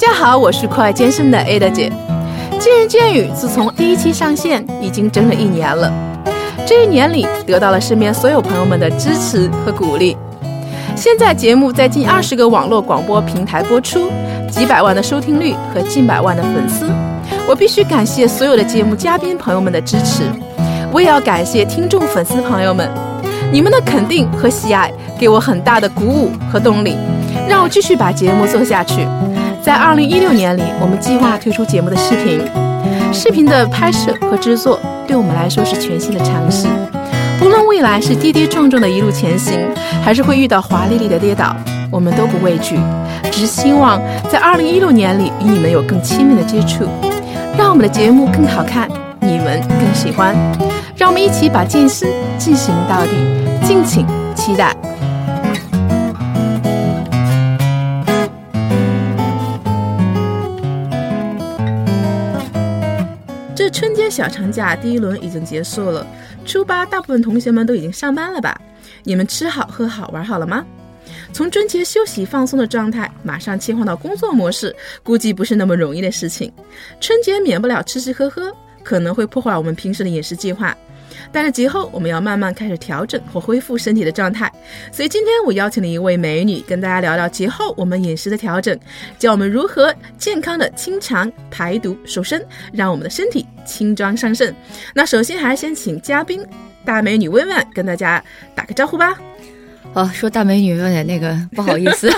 大家好，我是酷爱健身的 Ada 姐。见人见语自从第一期上线已经整整一年了，这一年里得到了身边所有朋友们的支持和鼓励。现在节目在近二十个网络广播平台播出，几百万的收听率和近百万的粉丝，我必须感谢所有的节目嘉宾朋友们的支持，我也要感谢听众粉丝朋友们，你们的肯定和喜爱给我很大的鼓舞和动力，让我继续把节目做下去。在二零一六年里，我们计划推出节目的视频，视频的拍摄和制作对我们来说是全新的尝试。不论未来是跌跌撞撞的一路前行，还是会遇到华丽丽的跌倒，我们都不畏惧，只是希望在二零一六年里与你们有更亲密的接触，让我们的节目更好看，你们更喜欢。让我们一起把健身进行到底，敬请期待。小长假第一轮已经结束了，初八大部分同学们都已经上班了吧？你们吃好喝好玩好了吗？从春节休息放松的状态，马上切换到工作模式，估计不是那么容易的事情。春节免不了吃吃喝喝，可能会破坏我们平时的饮食计划。但是节后我们要慢慢开始调整或恢复身体的状态，所以今天我邀请了一位美女跟大家聊聊节后我们饮食的调整，教我们如何健康的清肠排毒瘦身，让我们的身体轻装上阵。那首先还是先请嘉宾大美女薇薇跟大家打个招呼吧。哦，说大美女有点那个不好意思，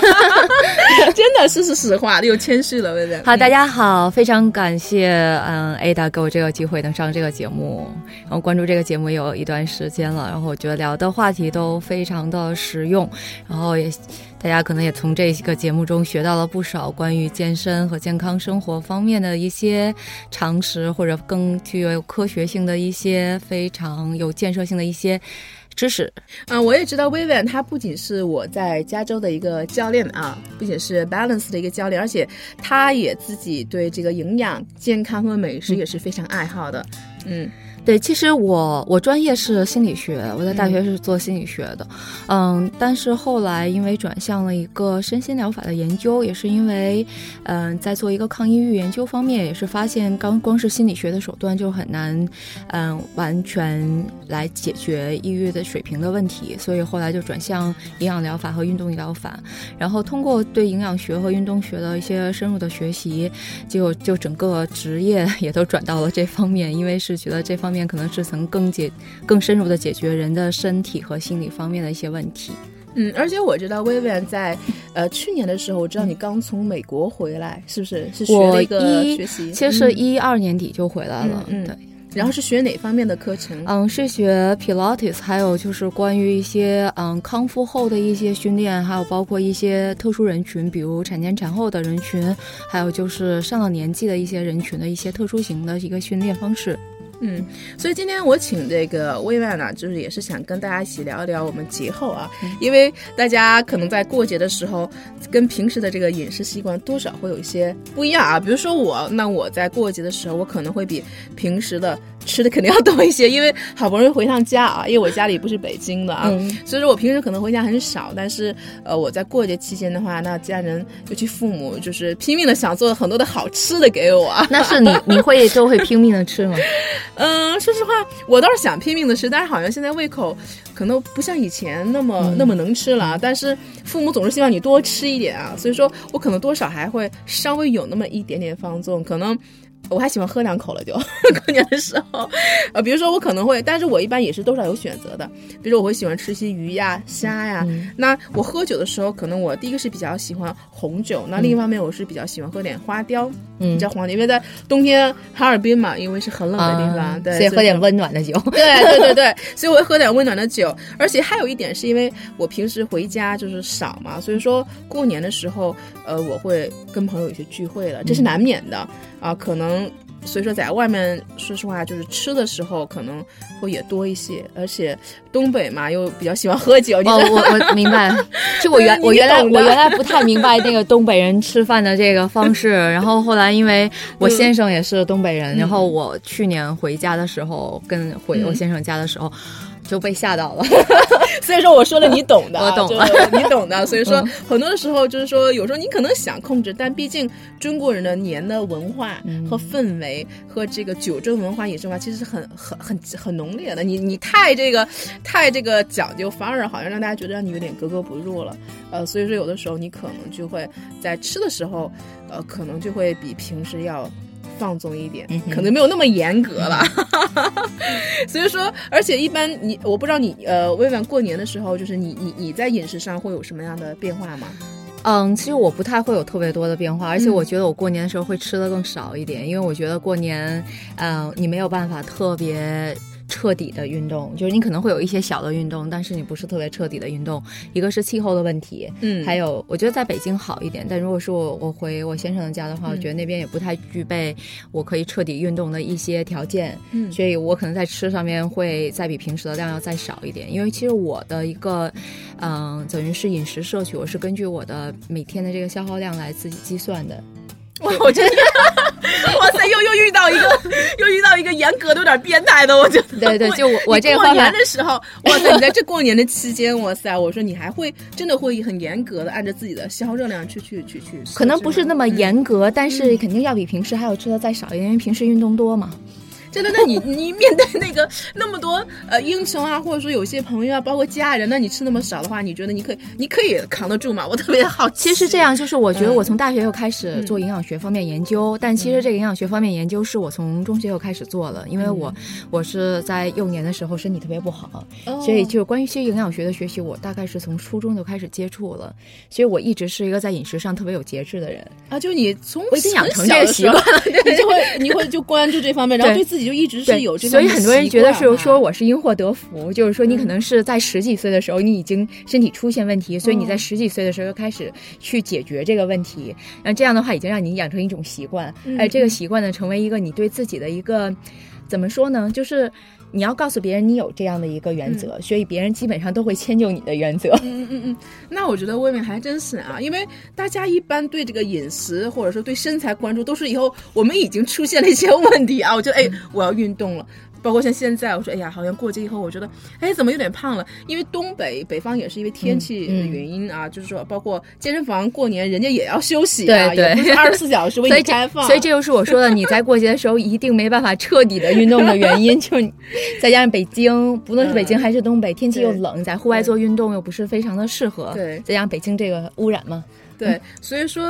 真的是是实话，又谦虚了，温温。好，大家好，非常感谢嗯 Ada 给我这个机会能上这个节目，然后关注这个节目有一段时间了，然后我觉得聊的话题都非常的实用，然后也大家可能也从这个节目中学到了不少关于健身和健康生活方面的一些常识，或者更具有科学性的一些非常有建设性的一些。知识，嗯，我也知道 Vivian，他不仅是我在加州的一个教练啊，不仅是 Balance 的一个教练，而且他也自己对这个营养、健康和美食也是非常爱好的，嗯。对，其实我我专业是心理学，我在大学是做心理学的，嗯，但是后来因为转向了一个身心疗法的研究，也是因为，嗯，在做一个抗抑郁研究方面，也是发现刚光是心理学的手段就很难，嗯，完全来解决抑郁的水平的问题，所以后来就转向营养疗法和运动疗法，然后通过对营养学和运动学的一些深入的学习，就就整个职业 也都转到了这方面，因为是觉得这方。面可能是曾更解、更深入的解决人的身体和心理方面的一些问题。嗯，而且我知道薇薇安在呃去年的时候，我知道你刚从美国回来，是不是？是学了一个学习，其实是一二年底就回来了。嗯，对。然后是学哪方面的课程？嗯，是学 Pilates，还有就是关于一些嗯康复后的一些训练，还有包括一些特殊人群，比如产前产后的人群，还有就是上了年纪的一些人群的一些特殊型的一个训练方式。嗯，所以今天我请这个薇薇呢，就是也是想跟大家一起聊一聊我们节后啊，因为大家可能在过节的时候，跟平时的这个饮食习惯多少会有一些不一样啊。比如说我，那我在过节的时候，我可能会比平时的。吃的肯定要多一些，因为好不容易回趟家啊，因为我家里不是北京的啊，所以说我平时可能回家很少。但是呃，我在过节期间的话，那家人尤其父母就是拼命的想做很多的好吃的给我。那是你你会都会拼命的吃吗？嗯，说实话，我倒是想拼命的吃，但是好像现在胃口可能不像以前那么那么能吃了。但是父母总是希望你多吃一点啊，所以说我可能多少还会稍微有那么一点点放纵，可能。我还喜欢喝两口了，就 过年的时候，呃，比如说我可能会，但是我一般也是多少有选择的。比如说我会喜欢吃些鱼呀、虾呀。那我喝酒的时候，可能我第一个是比较喜欢红酒，那另一方面我是比较喜欢喝点花雕，嗯，叫黄酒，因为在冬天哈尔滨嘛，因为是很冷的地方，对，所以喝点温暖的酒。对对对对，所以我会喝点温暖的酒。而且还有一点是因为我平时回家就是少嘛，所以说过年的时候，呃，我会跟朋友有些聚会了，这是难免的。啊，可能所以说在外面，说实话，就是吃的时候可能会也多一些，而且东北嘛又比较喜欢喝酒。哦，我我明白，就我原我原来我原来不太明白那个东北人吃饭的这个方式，然后后来因为我先生也是东北人，然后我去年回家的时候跟回我先生家的时候。就被吓到了。所以说我说了你懂的，我懂了，你懂的。所以说很多的时候就是说，有时候你可能想控制，但毕竟中国人的年的文化和氛围和这个酒政文化、饮食文化其实是很很很很浓烈的。你你太这个太这个讲究，反而好像让大家觉得让你有点格格不入了。呃，所以说有的时候你可能就会在吃的时候，呃，可能就会比平时要。放纵一点，可能没有那么严格了。所以说，而且一般你，我不知道你，呃，微软过年的时候，就是你你你在饮食上会有什么样的变化吗？嗯，其实我不太会有特别多的变化，而且我觉得我过年的时候会吃的更少一点，因为我觉得过年，嗯，你没有办法特别。彻底的运动，就是你可能会有一些小的运动，但是你不是特别彻底的运动。一个是气候的问题，嗯，还有我觉得在北京好一点，但如果是我我回我先生的家的话，我觉得那边也不太具备我可以彻底运动的一些条件，嗯，所以我可能在吃上面会再比平时的量要再少一点。因为其实我的一个，嗯，等于是饮食摄取，我是根据我的每天的这个消耗量来自己计算的。我真的，哇塞，遇到一个，又遇到一个严格的有点变态的，我觉得。对对，就我我这过年的时候，哇塞，你在这过年的期间，哇塞，我说你还会真的会很严格的按照自己的消耗热量去去去去。可能不是那么严格，但是肯定要比平时还要吃的再少一点，因为平时运动多嘛。真的，那你 你面对那个那么多呃英雄啊，或者说有些朋友啊，包括家人，那你吃那么少的话，你觉得你可以你可以扛得住吗？我特别好奇。其实这样，就是我觉得我从大学又开始做营养学方面研究，但其实这个营养学方面研究是我从中学又开始做了，因为我我是在幼年的时候身体特别不好，所以就关于些营养学的学习，我大概是从初中就开始接触了，所以我一直是一个在饮食上特别有节制的人啊。就你从我已经养成这个习惯，你就会你会就关注这方面，然后对自己就一直是有这。所以很多人觉得是说我是因祸得福，就是说你可能是在十几岁的时候你已经身体出现问题，所以你在十几岁的时候就开始去解决这个问题，那这样的话已经让你养成一种习惯，哎，这个习惯呢成为一个你对自己的一个怎么说呢？就是你要告诉别人你有这样的一个原则，所以别人基本上都会迁就你的原则。嗯嗯嗯，那我觉得未免还真是啊，因为大家一般对这个饮食或者说对身材关注都是以后我们已经出现了一些问题啊，我觉得哎我要运动了。包括像现在，我说，哎呀，好像过节以后，我觉得，哎，怎么有点胖了？因为东北北方也是因为天气的原因啊，就是说，包括健身房过年人家也要休息啊，也不是二十四小时为你开放。所以这就是我说的，你在过节的时候一定没办法彻底的运动的原因，就再加上北京，不论是北京还是东北，天气又冷，在户外做运动又不是非常的适合，对，再加上北京这个污染嘛。对，所以说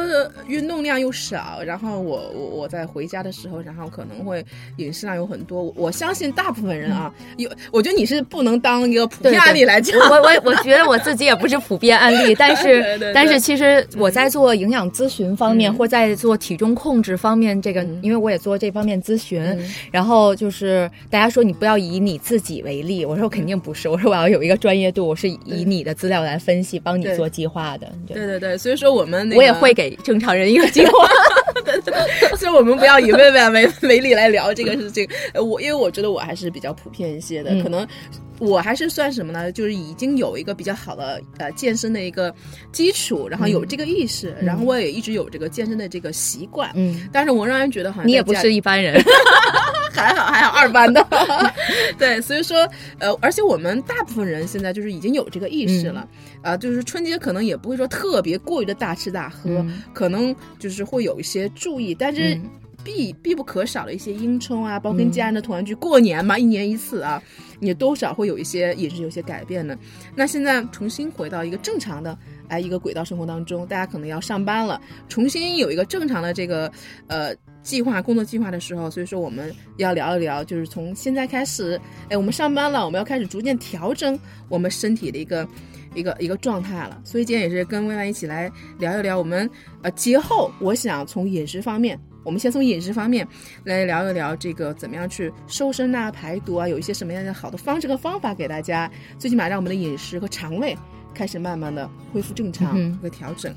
运动量又少，然后我我我在回家的时候，然后可能会饮食量有很多。我相信大部分人啊，有，我觉得你是不能当一个普遍案例来讲。我我我觉得我自己也不是普遍案例，但是但是其实我在做营养咨询方面，或在做体重控制方面，这个因为我也做这方面咨询，然后就是大家说你不要以你自己为例，我说我肯定不是，我说我要有一个专业度，我是以你的资料来分析，帮你做计划的。对对对，所以说我。我们我也会给正常人一个机会，所以我们不要以薇薇为为例来聊这个事情。我因为我觉得我还是比较普遍一些的，可能我还是算什么呢？就是已经有一个比较好的呃健身的一个基础，然后有这个意识，然后我也一直有这个健身的这个习惯。嗯，但是我仍然觉得好像你也不是一般人，还好还好二班的。对，所以说呃，而且我们大部分人现在就是已经有这个意识了。啊，就是春节可能也不会说特别过于的大吃大喝，可能就是会有一些注意，但是必必不可少的一些应酬啊，包括跟家人的团聚，过年嘛，一年一次啊，也多少会有一些饮食有些改变的。那现在重新回到一个正常的哎一个轨道生活当中，大家可能要上班了，重新有一个正常的这个呃计划工作计划的时候，所以说我们要聊一聊，就是从现在开始，哎，我们上班了，我们要开始逐渐调整我们身体的一个。一个一个状态了，所以今天也是跟薇薇一起来聊一聊我们呃节后，我想从饮食方面，我们先从饮食方面来聊一聊这个怎么样去瘦身啊、排毒啊，有一些什么样的好的方式和方法给大家，最起码让我们的饮食和肠胃开始慢慢的恢复正常和调整。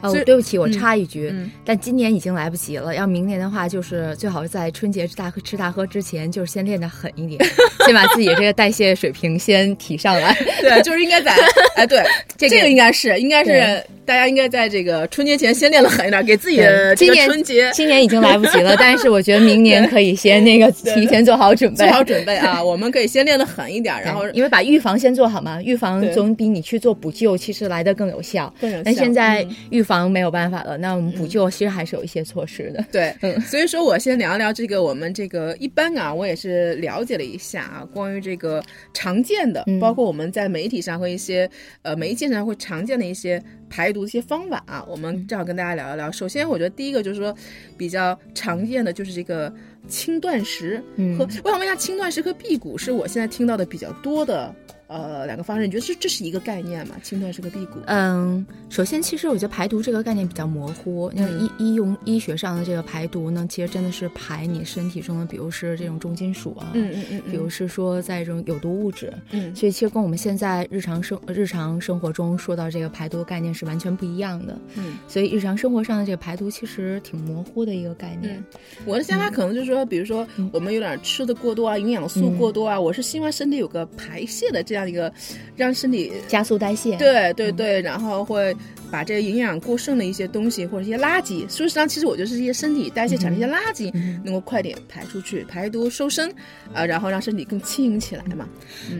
哦，对不起，我插一句，但今年已经来不及了。要明年的话，就是最好是在春节大喝吃大喝之前，就是先练得狠一点，先把自己这个代谢水平先提上来。对，就是应该在 哎，对，这个应该是应该是大家应该在这个春节前先练得狠一点，给自己的今年春节今年已经来不及了，但是我觉得明年可以先那个提前做好准备，做好准备啊！我们可以先练的狠一点，然后因为把预防先做好嘛，预防总比你去做补救其实来的更有效。更有效。但现在预防没有办法了，那我们补救其实还是有一些措施的。对，嗯，所以说我先聊聊这个我们这个一般啊，我也是了解了一下啊，关于这个常见的，包括我们在媒体上和一些呃媒介上会常见的一些排毒的一些方法啊，我们正好跟大家聊一聊。首先，我觉得第一个就是说比较常见的就是这个轻断食，和我想问一下，轻断食和辟谷是我现在听到的比较多的。呃，两个方式，你觉得这这是一个概念吗？轻断是个辟谷？嗯，首先，其实我觉得排毒这个概念比较模糊。那医医用医学上的这个排毒呢，其实真的是排你身体中的，比如是这种重金属啊，嗯嗯嗯，比如是说在这种有毒物质，嗯，所以其实跟我们现在日常生日常生活中说到这个排毒概念是完全不一样的。嗯，所以日常生活上的这个排毒其实挺模糊的一个概念。我的想法可能就是说，比如说我们有点吃的过多啊，营养素过多啊，我是希望身体有个排泄的这样。这样一个，让身体加速代谢，对对对，然后会把这个营养过剩的一些东西或者一些垃圾，事实上其实我觉得是一些身体代谢产生一些垃圾，能够快点排出去，排毒瘦身，啊，然后让身体更轻盈起来嘛。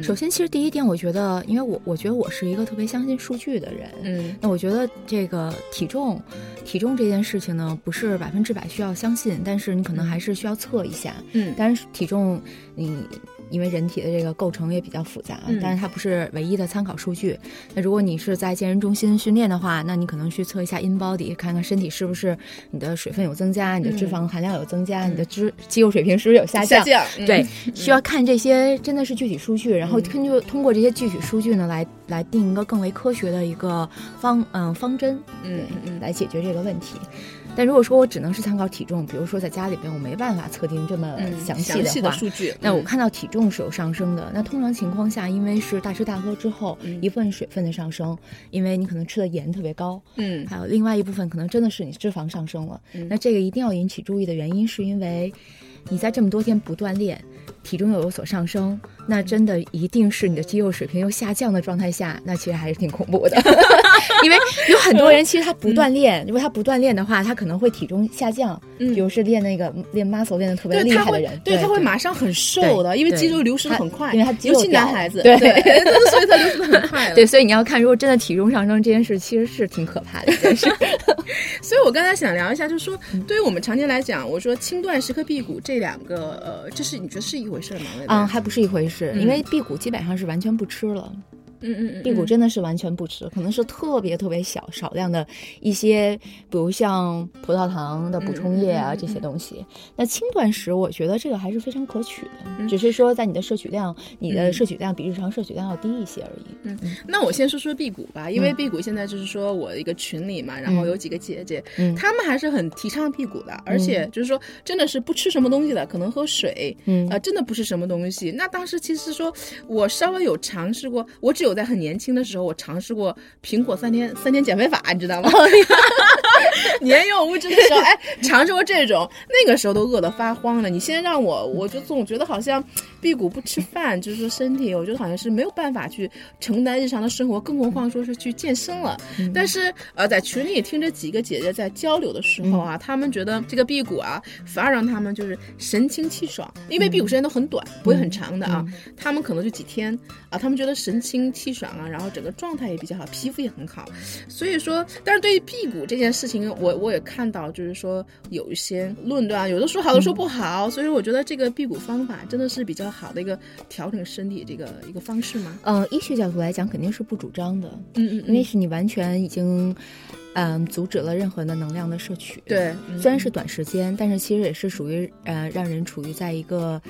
首先，其实第一点，我觉得，因为我我觉得我是一个特别相信数据的人，嗯，那我觉得这个体重，体重这件事情呢，不是百分之百需要相信，但是你可能还是需要测一下，嗯，但是体重你。因为人体的这个构成也比较复杂，但是它不是唯一的参考数据。那如果你是在健身中心训练的话，那你可能去测一下 in body，看看身体是不是你的水分有增加，你的脂肪含量有增加，你的脂肌肉水平是不是有下降？下降。对，需要看这些真的是具体数据，然后根据通过这些具体数据呢，来来定一个更为科学的一个方嗯方针，嗯嗯，来解决这个问题。但如果说我只能是参考体重，比如说在家里边我没办法测定这么详细的数据，那我看到体重是有上升的。那通常情况下，因为是大吃大喝之后，一部分水分的上升，因为你可能吃的盐特别高，嗯，还有另外一部分可能真的是你脂肪上升了。那这个一定要引起注意的原因，是因为你在这么多天不锻炼，体重又有所上升，那真的一定是你的肌肉水平又下降的状态下，那其实还是挺恐怖的。因为有很多人其实他不锻炼，如果他不锻炼的话，他可能会体重下降。嗯，比如是练那个练 muscle 练的特别厉害的人，对他会马上很瘦的，因为肌肉流失很快，因为他尤其男孩子，对，所以他流失的很快。对，所以你要看，如果真的体重上升这件事，其实是挺可怕的一件事。所以我刚才想聊一下，就是说，对于我们常年来讲，我说轻断食和辟谷这两个，呃，这是你觉得是一回事吗？嗯，还不是一回事，因为辟谷基本上是完全不吃了。嗯嗯嗯，辟谷真的是完全不吃，可能是特别特别小少量的一些，比如像葡萄糖的补充液啊这些东西。那轻断食，我觉得这个还是非常可取的，只是说在你的摄取量，你的摄取量比日常摄取量要低一些而已。嗯，那我先说说辟谷吧，因为辟谷现在就是说我一个群里嘛，然后有几个姐姐，她们还是很提倡辟谷的，而且就是说真的是不吃什么东西的，可能喝水，嗯啊，真的不是什么东西。那当时其实说我稍微有尝试过，我只有。我在很年轻的时候，我尝试过苹果三天三天减肥法，你知道吗？年幼无知的时候，哎，尝试过这种，那个时候都饿得发慌了。你现在让我，我就总觉得好像辟谷不吃饭，就是说身体，我觉得好像是没有办法去承担日常的生活，更何况说是去健身了。但是呃，在群里听着几个姐姐在交流的时候啊，她们觉得这个辟谷啊，反而让他们就是神清气爽，因为辟谷时间都很短，不会很长的啊，他们可能就几天啊，他们觉得神清气爽啊，然后整个状态也比较好，皮肤也很好。所以说，但是对于辟谷这件事情，我我也看到，就是说有一些论断，有的说好，的说不好。所以我觉得这个辟谷方法真的是比较好的一个调整身体这个一个方式吗？嗯，医学角度来讲，肯定是不主张的。嗯嗯，因为是你完全已经，嗯，阻止了任何的能量的摄取。对，虽然是短时间，但是其实也是属于呃，让人处于在一个。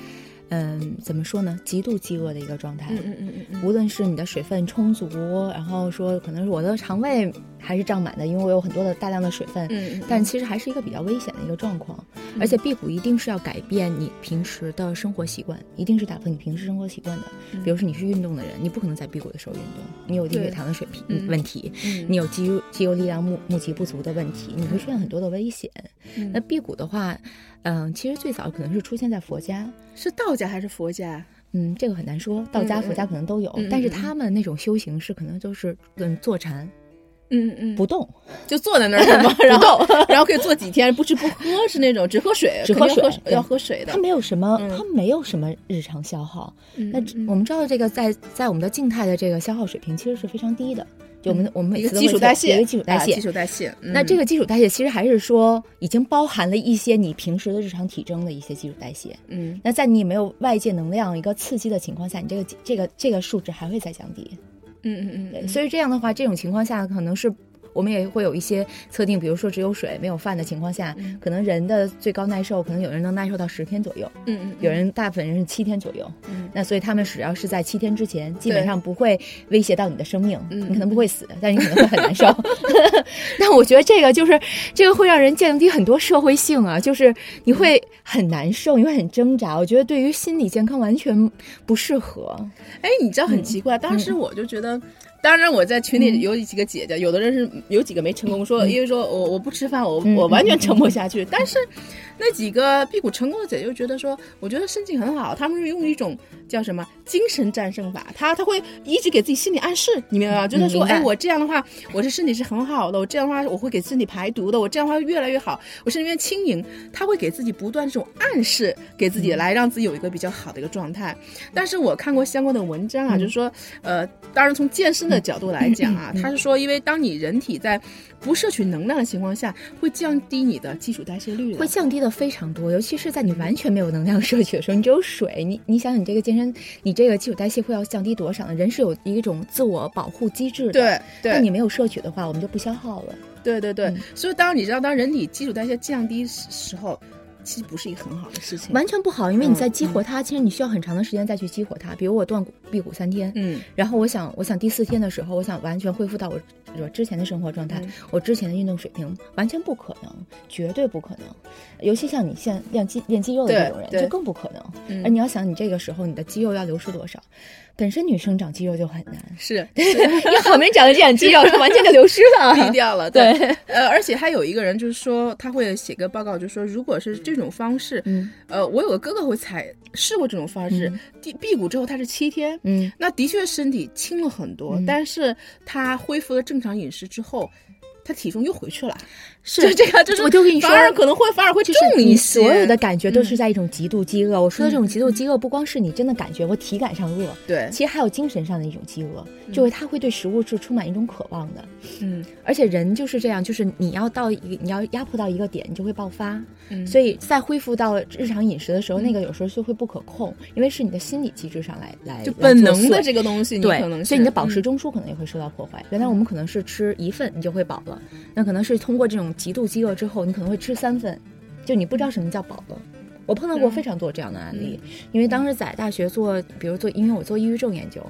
嗯，怎么说呢？极度饥饿的一个状态。嗯嗯嗯嗯。无论是你的水分充足，然后说可能是我的肠胃还是胀满的，因为我有很多的大量的水分。嗯，但其实还是一个比较危险的一个状况。而且辟谷一定是要改变你平时的生活习惯，一定是打破你平时生活习惯的。比如说你是运动的人，你不可能在辟谷的时候运动，你有低血糖的水平问题，你有肌肉肌肉力量募募集不足的问题，你会出现很多的危险。那辟谷的话，嗯，其实最早可能是出现在佛家，是道家还是佛家？嗯，这个很难说，道家、佛家可能都有，但是他们那种修行是可能就是嗯坐禅，嗯嗯，不动，就坐在那儿是吗？然后 然后可以坐几天，不吃不喝，是那种只喝水，只喝水，要喝水的。它没有什么，它没有什么日常消耗。那我们知道这个在在我们的静态的这个消耗水平其实是非常低的。就我们我们每个基础代谢，一个基础代谢，基础代谢。那这个基础代谢其实还是说已经包含了一些你平时的日常体征的一些基础代谢。嗯，那在你没有外界能量一个刺激的情况下，你这个这个这个数值还会再降低。嗯嗯嗯。所以这样的话，这种情况下可能是。我们也会有一些测定，比如说只有水没有饭的情况下，可能人的最高耐受，可能有人能耐受到十天左右，嗯嗯，有人大部分人是七天左右，嗯，那所以他们只要是在七天之前，基本上不会威胁到你的生命，嗯，你可能不会死，但是你可能会很难受。那我觉得这个就是这个会让人降低很多社会性啊，就是你会很难受，你会很挣扎。我觉得对于心理健康完全不适合。哎，你知道很奇怪，当时我就觉得。当然，我在群里有几个姐姐，有的人是有几个没成功，说因为说我我不吃饭，我我完全撑不下去。但是那几个辟谷成功的姐姐就觉得说，我觉得身体很好，他们是用一种叫什么精神战胜法，他他会一直给自己心理暗示，你明白吗？觉得说，哎，我这样的话，我是身体是很好的，我这样的话我会给身体排毒的，我这样的话越来越好，我身体越轻盈。他会给自己不断这种暗示，给自己来让自己有一个比较好的一个状态。但是我看过相关的文章啊，就是说，呃，当然从健身。的角度来讲啊，他是说，因为当你人体在不摄取能量的情况下，会降低你的基础代谢率，会降低的非常多。尤其是在你完全没有能量摄取的时候，你只有水，你你想想，你这个健身，你这个基础代谢会要降低多少呢？人是有一种自我保护机制的，对，那你没有摄取的话，我们就不消耗了。对对对，所以当你知道，当人体基础代谢降低时候。其实不是一个很好的事情，完全不好，因为你在激活它，其实你需要很长的时间再去激活它。比如我断骨辟谷三天，嗯，然后我想，我想第四天的时候，我想完全恢复到我我之前的生活状态，我之前的运动水平，完全不可能，绝对不可能。尤其像你现练肌练肌肉的这种人，就更不可能。而你要想，你这个时候你的肌肉要流失多少？本身女生长肌肉就很难，是你好没长的这样肌肉，完全就流失了，低掉了。对，呃，而且还有一个人就是说，他会写个报告，就是说，如果是这种方式，嗯，呃，我有个哥哥会采试过这种方式，辟辟谷之后他是七天，嗯，那的确身体轻了很多，但是他恢复了正常饮食之后。他体重又回去了，是这个，就是我就跟你说，反而可能会反而会重一些。所有的感觉都是在一种极度饥饿。我说的这种极度饥饿，不光是你真的感觉我体感上饿，对，其实还有精神上的一种饥饿，就是他会对食物是充满一种渴望的。嗯，而且人就是这样，就是你要到一你要压迫到一个点，你就会爆发。嗯，所以在恢复到日常饮食的时候，那个有时候就会不可控，因为是你的心理机制上来来就本能的这个东西，对，所以你的饱食中枢可能也会受到破坏。原来我们可能是吃一份你就会饱了。那可能是通过这种极度饥饿之后，你可能会吃三份，就你不知道什么叫饱了。我碰到过非常多这样的案例，因为当时在大学做，比如做，因为我做抑郁症研究，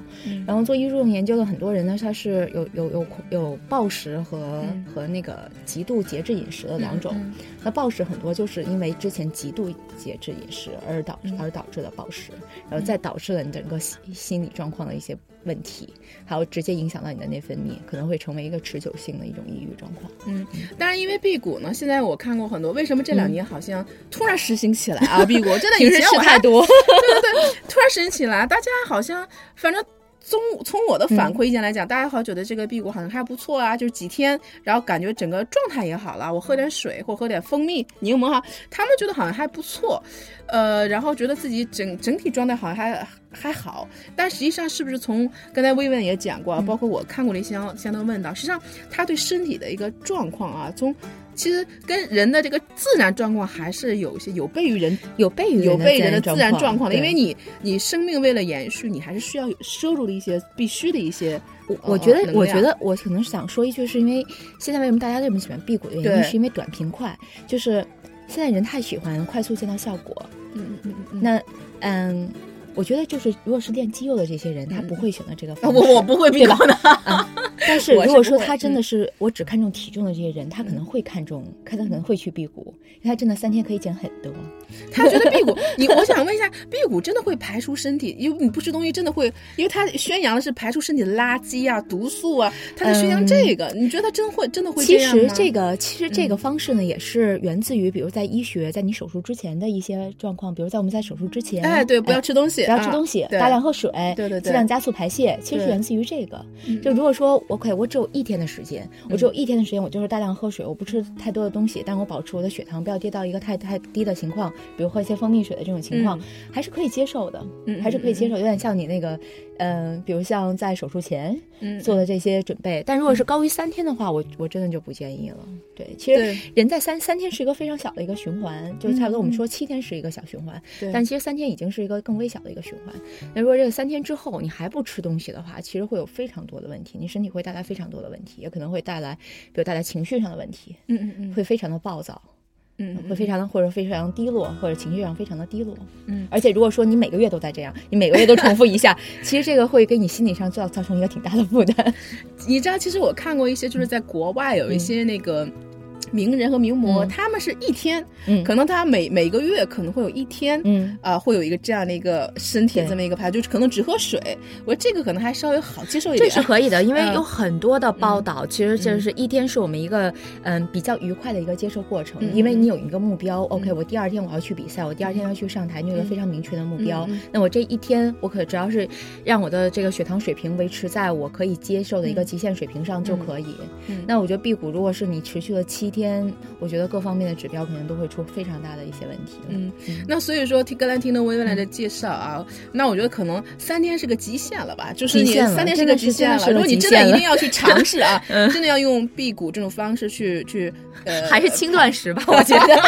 然后做抑郁症研究的很多人呢，他是有有有有暴食和和那个极度节制饮食的两种。那暴食很多就是因为之前极度节制饮食而导而导致的暴食，然后再导致了你整个心心理状况的一些问题，还有直接影响到你的内分泌，可能会成为一个持久性的一种抑郁状况。嗯，当然因为辟谷呢，现在我看过很多，为什么这两年好像突然实行起来？啊，辟谷真的以前吃太多，对对对，突然升起来，大家好像反正从从我的反馈意见来讲，大家好像觉得这个辟谷好像还不错啊，就是几天，然后感觉整个状态也好了，我喝点水或喝点蜂蜜柠檬哈，他们觉得好像还不错，呃，然后觉得自己整整体状态好像还还好，但实际上是不是从刚才薇薇也讲过，包括我看过的一些相当问到，实际上他对身体的一个状况啊，从。其实跟人的这个自然状况还是有一些有悖于人，有悖于有悖人的自然状况的，因为你你生命为了延续，你还是需要摄入的一些必须的一些。我我觉得，我觉得我可能想说一句，是因为现在为什么大家这么喜欢辟谷的原因，是因为短平快，就是现在人太喜欢快速见到效果。嗯嗯嗯。那嗯。我觉得就是，如果是练肌肉的这些人，他不会选择这个方式。我我不会辟谷的。但是如果说他真的嗯是我只看重体重的这些人，他可能会看重，他可能会去辟谷，因为他真的三天可以减很多。他觉得辟谷，你我想问一下，辟谷真的会排出身体？因为你不吃东西真的会，因为他宣扬的是排出身体的垃圾啊、毒素啊，他在宣扬这个，你觉得他真会真的会其？实这个其实这个方式呢，也是源自于，比如在医学，在你手术之前的一些状况，比如在我们在手术之前，哎，对，不要吃东西，不要吃啊东西，对大量喝水，对对对。尽量加速排泄，其实是源自于这个。嗯。就如果说 OK，我只有一天的时间，我只有一天的时间，我就是大量喝水，我不吃太多的东西，但我保持我的血糖不要跌到一个太太低的情况，比如喝一些蜂蜜水的这种情况，还是可以接受的，嗯还是可以接受，有点像你那个，嗯、比如像在手术前嗯做的这些准备。但如果是高于三天的话，我我真的就不建议了。对，其实人在三三天是一个非常小的一个循环，就是差不多我们说七天是一个小循环，对但其实三天已经是一个更微小的一个循环。那如果这个三天之后你还不吃东西的话，其实会有非常多的问题，你身体会带来非常多的问题，也可能会带来，比如带来情绪上的问题，嗯嗯嗯会非常的暴躁。嗯会非常的或者非常低落，或者情绪上非常的低落。嗯，而且如果说你每个月都在这样，你每个月都重复一下，其实这个会给你心理上造造成一个挺大的负担。你知道，其实我看过一些，就是在国外有一些那个。名人和名模，嗯。他们是一天，嗯。可能他每每个月可能会有一天，嗯。啊、会有一个这样的一个身体对。这么一个排，就是可能只喝水。我这个可能还稍微好接受一点。这是可以的，因为 嗯。有很多的报道，其实就是一天是我们一个嗯比较愉快的一个接受过程，嗯因为你有一个目标。OK，我第二天我要去比赛，我第二天要去上台，你有一个非常明确的目标。那我这一天，我可只要是让我的这个血糖水平维持在我可以接受的一个极限水平上就可以。嗯。那我觉得辟谷，如果是你持续了七天，我觉得各方面的指标可能都会出非常大的一些问题。嗯，那所以说听刚才听的薇薇来的介绍啊，那我觉得可能三天是个极限了吧，就是你三天是个极限了。如果你真的一定要去尝试啊，真的要用辟谷这种方式去去呃，还是轻断食吧，我觉得。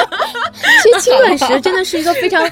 其实轻断食真的是一个非常，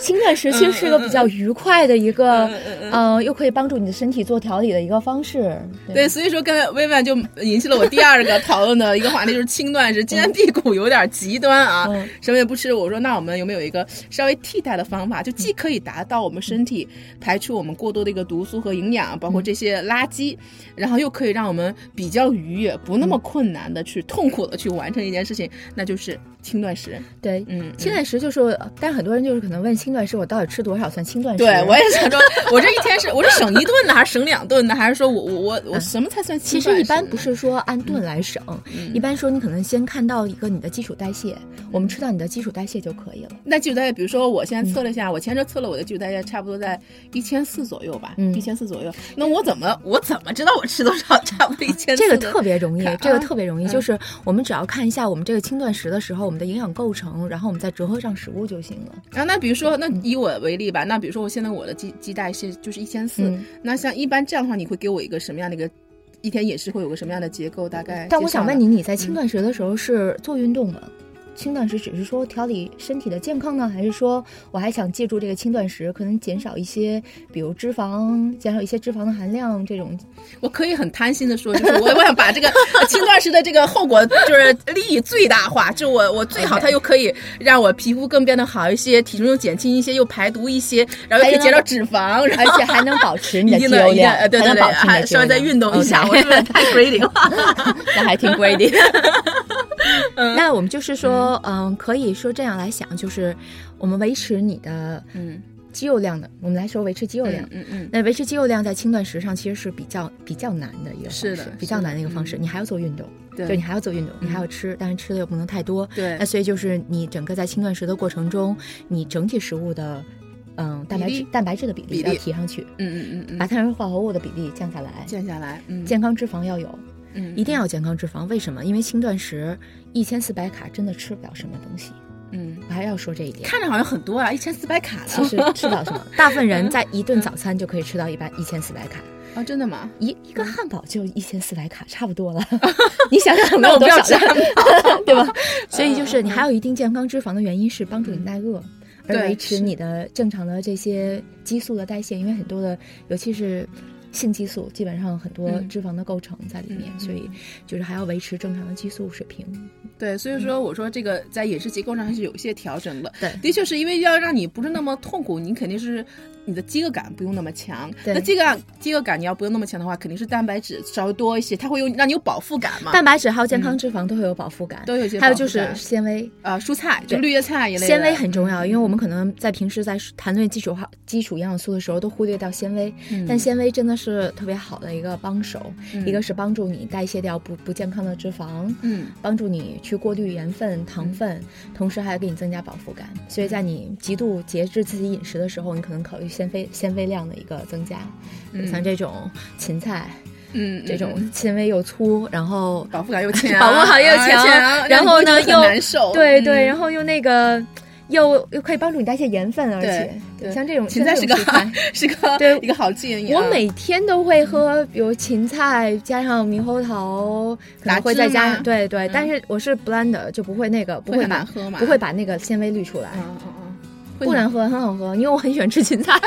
轻断食其实是一个比较愉快的一个，呃，又可以帮助你的身体做调理的一个方式。对，所以说刚才薇薇就引起了我第二个讨论的一个话题，就是轻断食。既然辟谷有点极端啊，嗯。什么也不吃，我说那我们有没有一个稍微替代的方法，就既可以达到我们身体排出我们过多的一个毒素和营养，包括这些垃圾，然后又可以让我们比较愉悦，不那么困难的去痛苦的去完成一件事情，那就是轻断食。对，嗯，轻断食就是，但很多人就是可能问轻断食我到底吃多少算轻断食？对，我也想说，我这一天是我是省一顿呢，还是省两顿呢？还是说我我我我什么才算轻其？实一般不是说按顿来省，一般说你可能先看到一个你的基础代谢，我们吃到你的基础代谢就可以了。那基础代谢，比如说我现在测了一下，我前阵测了我的基础代谢，差不多在一千四左右吧，嗯一千四左右。那我怎么我怎么知道我吃多少？差不多一千四。这个特别容易，这个啊特别容易，嗯就是我们只要看一下我们这个轻断食的时候，我们的营养构成，然后我们再折合上食物就行了。啊，那比如说，那以我为例吧，那比如说我现在我的基基代是就是一千四嗯，那像一般这样的话，你会给我一个什么样的一个一天饮食会有个什么样的结构？大概？但我想问你，，你在嗯轻断食的时候是做运动吗？轻断食只是说调理身体的健康呢，还是说我还想借助这个轻断食，可能减少一些，比如脂肪，减少一些脂肪的含量这种？我可以很贪心的说，就是我 我想把这个轻断食的这个后果就是利益最大化，就我我最好它又可以让我皮肤更变得好一些，体重又减轻一些，又排毒一些，然后又可以减少脂肪，而且还能保持你的肌肉量，呃对对对，还稍微再运动一下是不是太 greedy 了？那还挺 greedy。那我们就是说，嗯，可以说这样来想，就是我们维持你的嗯肌肉量的，我们来说维持肌肉量。嗯嗯那维持肌肉量在轻断食上其实是比较比较难的一个方式，是的比较难的一个方式。嗯你还要做运动，对就你还要做运动，你还要吃，但是吃的又不能太多。对那所以就是你整个在轻断食的过程中，你整体食物的嗯蛋白质蛋白质的比例要提上去，嗯嗯嗯嗯，把碳水化合物的比例降下来，降下来，嗯健康脂肪要有。嗯一定要健康脂肪，为什么？因为轻断食一千四百卡真的吃不了什么东西，嗯，我还要说这一点。看着好像很多啊，一千四百卡其。实 吃不了什么，大部分人在一顿早餐就可以吃到一百一千四百卡，啊，真的吗？一一个汉堡就一千四百卡，差不多了。你想想 有没有多少对吧？所以就是你还有一定健康脂肪的原因是帮助你耐饿，而维持你的正常的这些激素的代谢，因为很多的，尤其是。性激素基本上很多嗯脂肪的构成在里面，嗯所以就是还要维持正常的激素水平。对，所以说我说这个在饮食结构上还是有一些调整的。对的确是因为要让你不是那么痛苦，你肯定是你的饥饿感不用那么强。对那饥饿感饥饿感你要不用那么强的话，肯定是蛋白质稍微多一些，它会有让你有饱腹感嘛。蛋白质还有健康脂肪都会有饱腹感，都有些还有就是纤维。呃，蔬菜就绿叶菜一类的，纤维很重要，因为我们可能在平时在谈论基础化基础营养素的时候，都忽略掉纤维。嗯但纤维真的是特别好的一个帮手，嗯一个是帮助你代谢掉不不健康的脂肪，嗯帮助你去过滤盐分、糖分，同时还给你增加饱腹感。所以在你极度节制自己饮食的时候，你可能考虑纤维纤维量的一个增加，嗯。像这种芹菜。嗯，这种嗯。纤维又粗，然后饱腹感又强，饱腹感又强啊然后呢又难受，对对，嗯。然后又那个又又可以帮助你代谢盐分，而且像这种芹菜是个 是个对一个好建议啊。我每天都会喝，比如芹菜加上猕猴桃，可能会再加对对，但是我是 blend 的，就不会那个不会会把不会把那个纤维滤出来，嗯嗯嗯，会不难喝，很好喝，因为我很喜欢吃芹菜。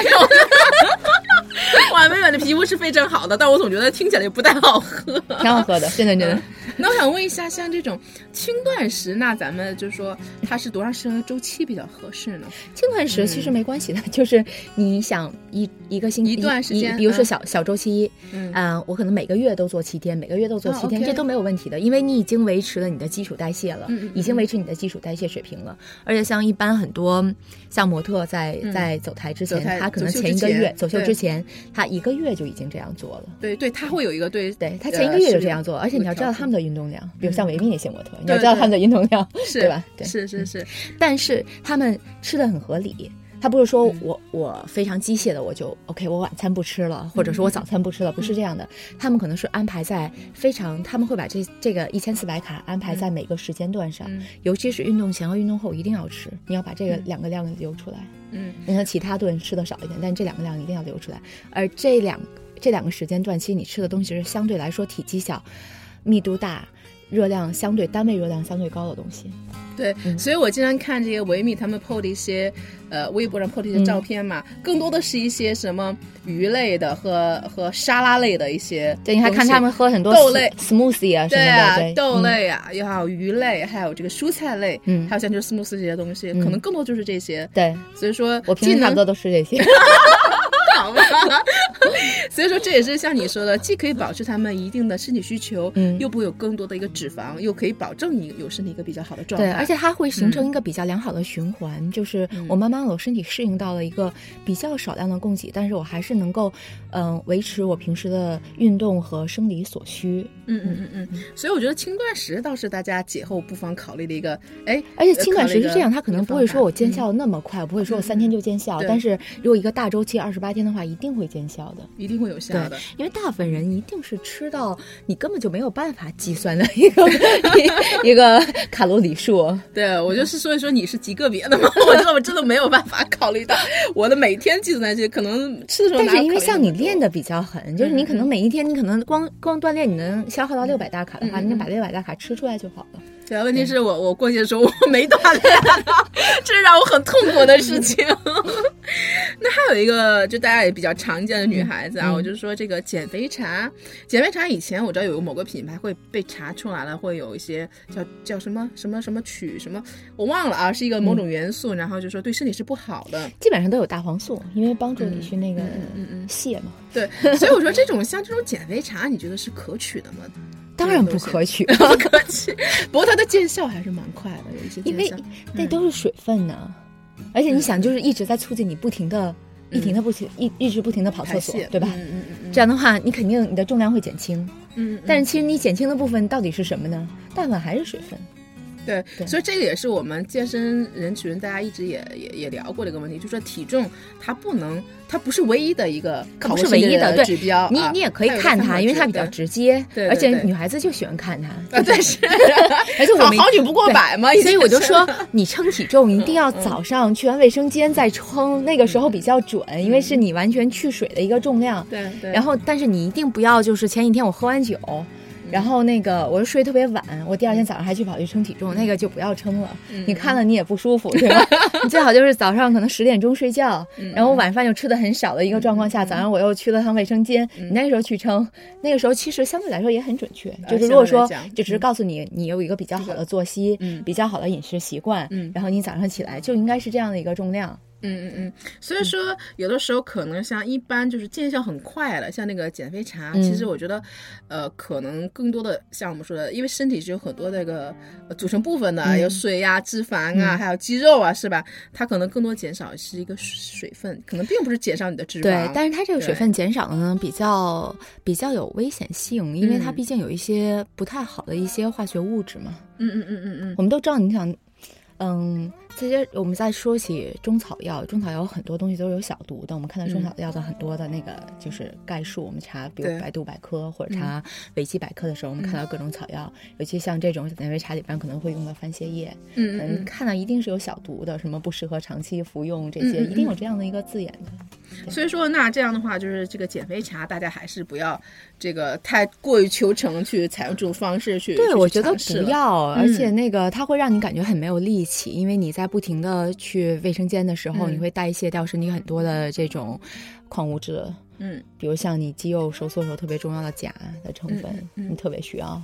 哇，妹妹的皮肤是非常好的，但我总觉得听起来也不太好喝。挺好喝的，真的真的。那我想问一下，像这种轻断食，那咱们就说它是多长时间的周期比较合适呢？轻断食其实没关系的，就是你想一一个星期一段时间嗯比如说小小周期，嗯嗯，我可能每个月都做七天，每个月都做七天，这都没有问题的，因为你已经维持了你的基础代谢了，已经维持你的基础代谢水平了。而且像一般很多像模特在、嗯在走台之前，他可能前一个月走秀之前，他一个月就已经这样做了。对对，他会有一个对对他呃前一个月就这样做，而且你要知道他们的运动量，比如像维密那些模特，你要知道他们的运动量，是对吧？对，是是是，但是他们吃的很合理。他不是说嗯我、我非常机械的我就 OK，我晚餐不吃了，或者说我早餐不吃了，不是这样的。他们可能是安排在非常，他们会把这这个一千四百卡安排在每个时间段上，嗯尤其是运动前和运动后一定要吃，你要把这个嗯两个量留出来。嗯你像其他顿吃的少一点，但这两个量一定要留出来。而这两这两个时间段，其实你吃的东西是相对来说体积小、密度大、热量相对单位热量相对高的东西。对，嗯。所以我经常看这些维密他们 PO 的一些呃微博上 PO 的一些照片嘛，嗯。更多的是一些什么鱼类的和和沙拉类的一些，对，你还看他们喝很多豆类。smoothie 啊什么的，对。啊，对，豆嗯类啊，也好鱼类，还有这个蔬菜类，嗯。还有像就是 smoothie 这些东西，嗯。可能更多就是这些。对。所以说，我平既能时差不多都吃这些。所以说这也是像你说的，既可以保持他们一定的身体需求，嗯。又不会有更多的一个脂肪，又可以保证你有身体一个比较好的状态。对，而且它会形成一个比较良好的循环，就是我慢慢我身体适应到了一个比较少量的供给，但是我还是能够，嗯、维持我平时的运动和生理所需。嗯嗯嗯嗯，所以我觉得轻断食倒是大家节后不妨考虑的一个，哎，而且轻断食是这样，它可能不会说我见效那么快，不会说我三天就见效，对。但是如果一个大周期二十八天的话，一定会见效的。嗯一定会有效的。因为大部分人一定是吃到你根本就没有办法计算的一个一 一个卡路里数。对，我就是所以说你是极个别的嘛，我真的我真的没有办法考虑到我的每天计算那些，可能吃的时候但是因为像你练的比较狠，就是你可能每一天你可能光光锻炼你能消耗到六百大卡的话，你就把六百大卡吃出来就好了。对啊，问题是我我过去的时候我没锻炼，这是让我很痛苦的事情。那还有一个，就大家也比较常见的女孩子啊，嗯我就说这个减肥茶，减肥茶以前我知道有某个品牌会被查出来了，会有一些叫叫什么什么什么曲什么，我忘了啊，是一个某种元素，然后就说对身体是不好的。基本上都有大黄素，因为帮助你去那个嗯嗯嗯泻嘛。对，所以我说这种像这种减肥茶，你觉得是可取的吗？当然不可取，不可取，不过它的见效还是蛮快的，有一些因为。那都是水分呢。而且你想，就是一直在促进你不停的、一停的不停、一一直不停的跑厕所，，对吧？嗯嗯嗯这样的话，你肯定你的重量会减轻。嗯，嗯但是其实你减轻的部分到底是什么呢？大部分还是水分。对，对所以这个也是我们健身人群大家一直也也也聊过的一个问题，就是说体重它不能，它不是唯一的一个考不是唯一的，对指标，啊你你也可以看它，因为它比较直接，对对而且女孩子就喜欢看它。啊，对 是，而且我好女不过百嘛，所以我就说，你称体重一定要早上去完卫生间再称，那个时候比较准，因为是你完全去水的一个重量。对对，然后，但是你一定不要就是前几天我喝完酒，然后那个我又睡特别晚，我第二天早上还去跑去称体重，那个就不要称了。你看了你也不舒服，对吧？你最好就是早上可能十点钟睡觉，然后晚饭又吃的很少的一个状况下，早上我又去了趟卫生间，你那个时候去称，那个时候其实相对来说也很准确。就是如果说就只是告诉你你有一个比较好的作息，嗯比较好的饮食习惯，嗯然后你早上起来就应该是这样的一个重量。嗯嗯嗯，所以说有的时候可能像一般就是见效很快的，像那个减肥茶，其实我觉得，呃，可能更多的像我们说的，因为身体是有很多那个组成部分的，有水呀、脂肪啊，还有肌肉啊，是吧？它可能更多减少是一个水分，可能并不是减少你的脂肪。对，但是它这个水分减少的呢，比较比较有危险性，因为它毕竟有一些不太好的一些化学物质嘛。嗯嗯嗯嗯嗯，我们都知道，你想。嗯，这些我们再说起中草药，中草药很多东西都是有小毒的。我们看到中草药的很多的那个就是概述，我们查比如百度百科或者查维基百科的时候，我们看到各种草药，尤其像这种减肥茶里边可能会用到番泻叶，嗯嗯，看到一定是有小毒的，什么不适合长期服用这些，一定有这样的一个字眼的。所以说，那这样的话，就是这个减肥茶，大家还是不要这个太过于求成，去采用这种方式去。对，我觉得不要，而且那个它会让你感觉很没有力气，因为你在不停的去卫生间的时候，你会代谢掉身体很多的这种矿物质。嗯，比如像你肌肉收缩时候特别重要的钾的成分，你特别需要，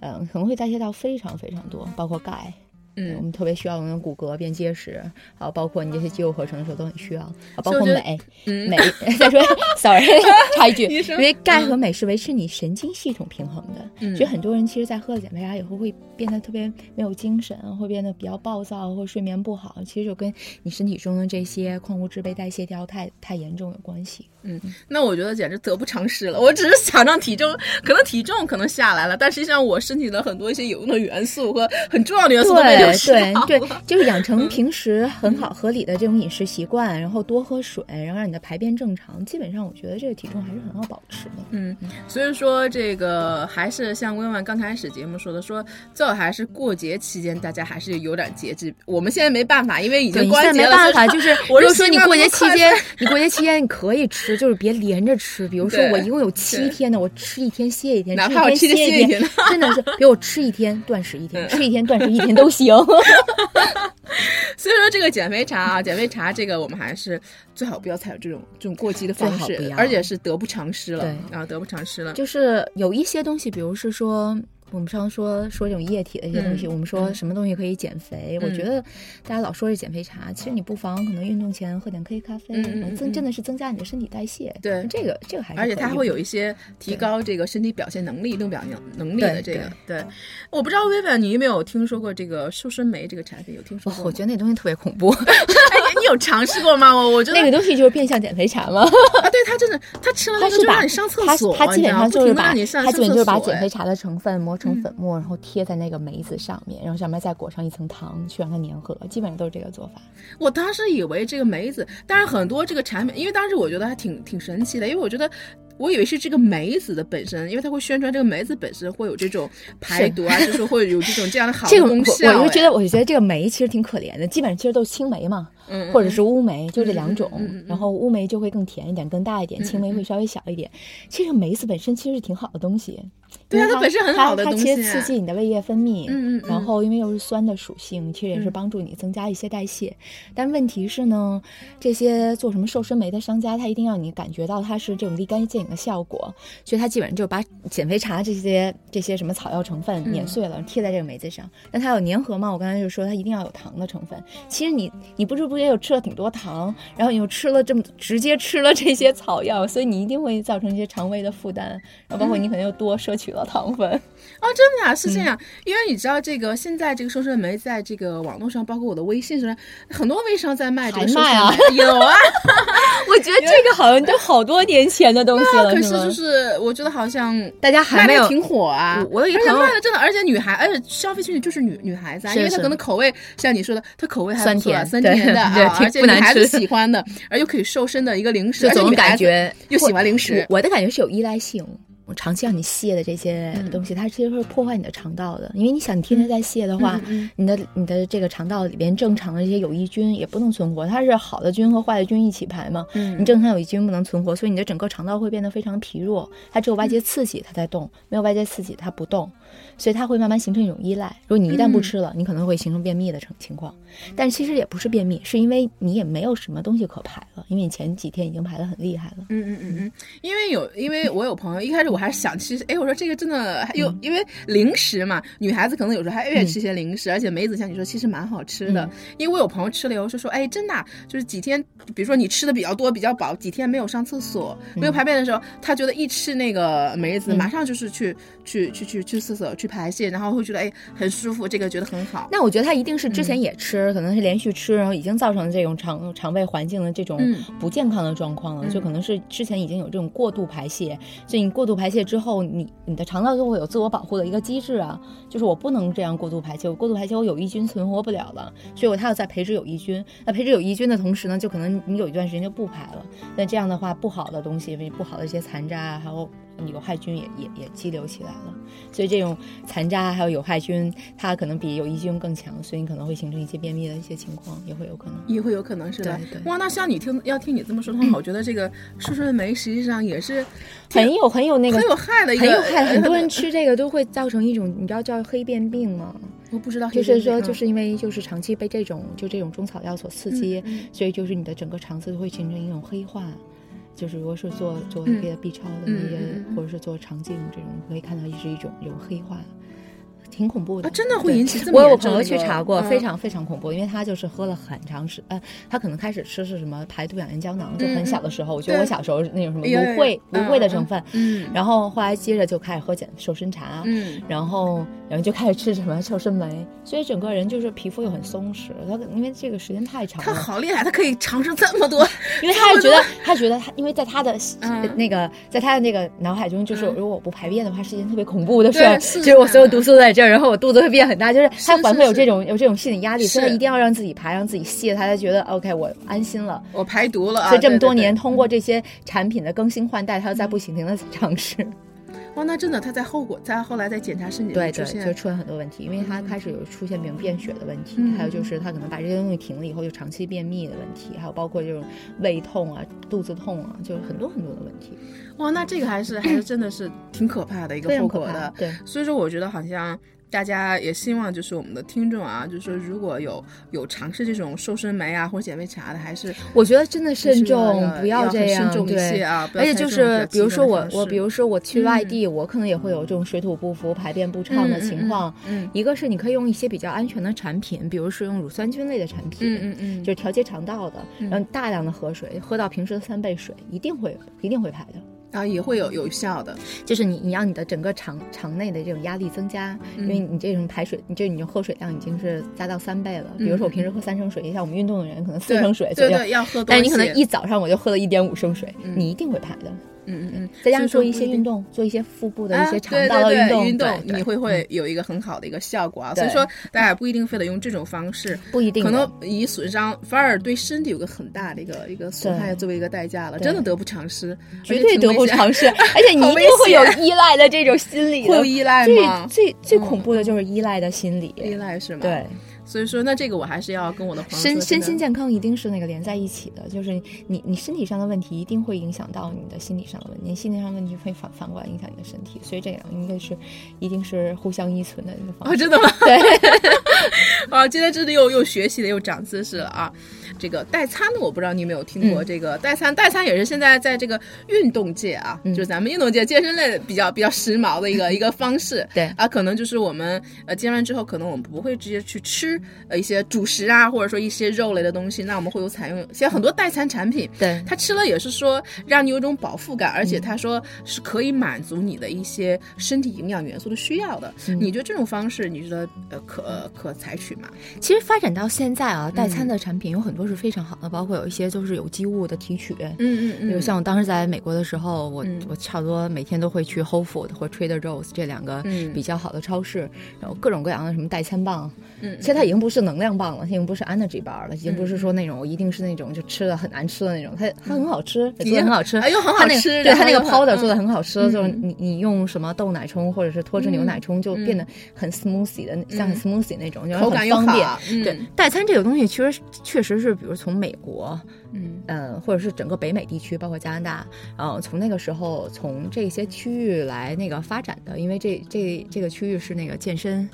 嗯，可能会代谢到非常非常多，包括钙。嗯，我们特别需要我们的骨骼变结实，啊，包括你这些肌肉合成的时候都很需要，包括镁，镁。再说，sorry，插一句，因为钙和镁是维持你神经系统平衡的，所以很多人其实，在喝了减肥茶以后会变得特别没有精神，会变得比较暴躁，或睡眠不好，其实就跟你身体中的这些矿物质被代谢掉太太严重有关系。嗯，那我觉得简直得不偿失了。我只是想让体重，可能体重可能下来了，但实际上我身体的很多一些有用的元素和很重要的元素都被对对，就是养成平时很好合理的这种饮食习惯，然后多喝水，然后让你的排便正常。基本上，我觉得这个体重还是很好保持的。嗯，所以说这个还是像温婉刚开始节目说的，说最好还是过节期间大家还是有点节制。我们现在没办法，因为已经关节了。没办法，就是我就说你过节期间，你过节期间你可以吃。就是别连着吃，比如说我一共有七天的，我吃一天歇一天，哪怕吃一天歇一天，真的是比我吃一天断食一天，吃一天断食一天都行。所以说这个减肥茶啊，减肥茶这个我们还是最好不要采用这种这种过激的方式，而且是得不偿失了，啊，得不偿失了。就是有一些东西，比如是说。我们常说说这种液体的一些东西，我们说什么东西可以减肥？我觉得大家老说是减肥茶，其实你不妨可能运动前喝点黑咖啡，增真的是增加你的身体代谢。对，这个这个还是而且它会有一些提高这个身体表现能力、运动表现能力的这个。对，我不知道薇薇你有没有听说过这个瘦身酶这个产品？有听说过？我觉得那东西特别恐怖。你有尝试过吗？我我觉得那个东西就是变相减肥茶吗？啊，对，它真的，它吃了它就让你上厕所，它基本上就是把它基本就是把减肥茶的成分磨。成粉末，然后贴在那个梅子上面，然后上面再裹上一层糖，去让它粘合，基本上都是这个做法。我当时以为这个梅子，但是很多这个产品，因为当时我觉得还挺挺神奇的，因为我觉得。我以为是这个梅子的本身，因为它会宣传这个梅子本身会有这种排毒啊，就是会有这种这样的 好功效。我就觉得，我就觉得这个梅其实挺可怜的，基本上其实都是青梅嘛，或者是乌梅，就这两种。然后乌梅就会更甜一点、更大一点，青梅会稍微小一点。其实梅子本身其实是挺好的东西。对啊，它本身很好的东西。它其实刺激你的胃液分泌，嗯嗯。然后因为又是酸的属性，其实也是帮助你增加一些代谢。但问题是呢，这些做什么瘦身酶的商家，他一定要你感觉到它是这种立竿见影的效果，所以他基本上就把减肥茶这些这些什么草药成分碾碎了贴在这个梅子上。那它有粘合吗？我刚才就说它一定要有糖的成分。其实你你不知不觉又吃了挺多糖，然后你又吃了这么直接吃了这些草药，所以你一定会造成一些肠胃的负担，然后包括你可能又多摄取了糖分。哦，真的呀，是这样。因为你知道，这个现在这个瘦身酶在这个网络上，包括我的微信上，很多微商在卖这个瘦身酶。有啊，我觉得这个好像都好多年前的东西了，可是就是我觉得好像大家还没有挺火啊。我有一个朋友卖的真的，而且女孩，而且消费群体就是女女孩子，啊因为她可能口味像你说的，她口味还酸甜酸甜的啊，而且女孩子喜欢的，而又可以瘦身的一个零食，这种感觉又喜欢零食。我的感觉是有依赖性。我长期让你泻的这些东西，它其实会破坏你的肠道的。因为你想，你天天在泻的话，你的你的这个肠道里边正常的这些有益菌也不能存活，它是好的菌和坏的菌一起排嘛。你正常有益菌不能存活，所以你的整个肠道会变得非常疲弱。它只有外界刺激它在动，没有外界刺激它不动。所以它会慢慢形成一种依赖。如果你一旦不吃了，你可能会形成便秘的情情况。但其实也不是便秘，是因为你也没有什么东西可排了，因为你前几天已经排的很厉害了。嗯嗯嗯嗯，因为有，因为我有朋友，一开始我还是想吃，哎，我说这个真的有，因为零食嘛，女孩子可能有时候还愿意吃些零食，而且梅子像你说，其实蛮好吃的。因为我有朋友吃了以后说说，哎，真的就是几天，比如说你吃的比较多、比较饱，几天没有上厕所、没有排便的时候，他觉得一吃那个梅子，马上就是去去去去去厕所去排泄，然后会觉得哎很舒服，这个觉得很好。那我觉得他一定是之前也吃，可能是连续吃，然后已经造成这种肠肠胃环境的这种不健康的状况了，就可能是之前已经有这种过度排泄，所以你过度排泄之后，你你的肠道就会有自我保护的一个机制啊，就是我不能这样过度排泄，我过度排泄我有益菌存活不了了，所以我它要再培植有益菌。那培植有益菌的同时呢，就可能你有一段时间就不排了。那这样的话，不好的东西，不好的一些残渣啊，还有。有害菌也也也激流起来了，所以这种残渣还有有害菌，它可能比有益菌更强，所以你可能会形成一些便秘的一些情况，也会有可能，也会有可能是的。对哇，那像你听要听你这么说的话，我觉得这个树顺梅实际上也是很有很有那个很有害的一个，很有害。很多人吃这个都会造成一种你知道叫黑便病吗？我不知道，就是说就是因为就是长期被这种就这种中草药所刺激，所以就是你的整个肠子都会形成一种黑化。就是如果是做做那个 B 超的那些，或者是做肠镜这种，可以看到是一种有黑化。挺恐怖的，真的会引起这么我有朋友去查过，非常非常恐怖，因为他就是喝了很长时，呃，他可能开始吃是什么排毒养颜胶囊，就很小的时候，我觉得我小时候那种什么芦荟芦荟的成分，嗯，然后后来接着就开始喝减瘦身茶，嗯，然后然后就开始吃什么瘦身酶，所以整个人就是皮肤又很松弛，他因为这个时间太长了，他好厉害，他可以尝试这么多，因为他是觉得他觉得他因为在他的那个在他的那个脑海中，就是如果我不排便的话，是一件特别恐怖的事儿，其实我所有毒素在。然后我肚子会变很大，就是他反会有这种有这种心理压力，所以他一定要让自己排，让自己泄，他才觉得 OK，我安心了，我排毒了。所以这么多年，通过这些产品的更新换代，他在不停的尝试。哇，那真的他在后果，在后来在检查身体对对，就出现很多问题，因为他开始有出现这种便血的问题，还有就是他可能把这些东西停了以后，就长期便秘的问题，还有包括这种胃痛啊、肚子痛啊，就是很多很多的问题。哇，那这个还是还是真的是挺可怕的一个后果的。对，所以说我觉得好像。大家也希望就是我们的听众啊，就是说如果有有尝试这种瘦身酶啊或者减肥茶的，还是我觉得真的慎重，不要这样，对啊。而且就是比如说我我比如说我去外地，我可能也会有这种水土不服、排便不畅的情况。嗯，一个是你可以用一些比较安全的产品，比如说用乳酸菌类的产品，嗯嗯嗯，就是调节肠道的，然后大量的喝水，喝到平时的三倍水，一定会一定会排的。啊，也会有有效的，就是你你让你的整个肠肠内的这种压力增加，因为你这种排水，你就你喝水量已经是加到三倍了。比如说我平时喝三升水，像我们运动的人可能四升水左右，要喝，但是你可能一早上我就喝了一点五升水，你一定会排的。嗯嗯嗯，再加上做一些运动，做一些腹部的一些肠道的运动，运动你会会有一个很好的一个效果啊。所以说，大家不一定非得用这种方式，不一定，可能以损伤反而对身体有个很大的一个一个损害作为一个代价了，真的得不偿失，绝对得不偿失。而且你一定会有依赖的这种心理，会依赖吗？最最恐怖的就是依赖的心理，依赖是吗？对。所以说，那这个我还是要跟我的朋友身身心健康一定是那个连在一起的，就是你你身体上的问题一定会影响到你的心理上的问题，心理上问题会反反过来影响你的身体，所以这样应该是一定是互相依存的一个方式。啊，真的吗？对。啊，今天真的又又学习了，又长知识了啊！这个代餐的，我不知道你有没有听过这个代餐？代餐也是现在在这个运动界啊，就是咱们运动界健身类比较比较时髦的一个 一个方式。对啊，可能就是我们呃健完之后，可能我们不会直接去吃呃一些主食啊，或者说一些肉类的东西，那我们会有采用现在很多代餐产品。对，它吃了也是说让你有种饱腹感，而且他说是可以满足你的一些身体营养元素的需要的。你觉得这种方式，你觉得呃可可采取吗？其实发展到现在啊，代餐的产品有很多是非常好的，包括有一些就是有机物的提取。嗯嗯嗯。就像我当时在美国的时候，我我差不多每天都会去 Whole Food 或 Trader Joe's 这两个比较好的超市，然后各种各样的什么代餐棒。嗯。其实它已经不是能量棒了，已经不是 Energy Bar 了，已经不是说那种一定是那种就吃的很难吃的那种，它它很好吃，做的很好吃，哎呦很好吃。对它那个 Powder 做的很好吃，就是你你用什么豆奶冲或者是脱脂牛奶冲，就变得很 Smoothie 的，像 Smoothie 那种，就很方便。对。代餐这个东西，其实确实是，比如从美国嗯。嗯，或者是整个北美地区，包括加拿大，嗯，从那个时候从这些区域来那个发展的，因为这这这个区域是那个健身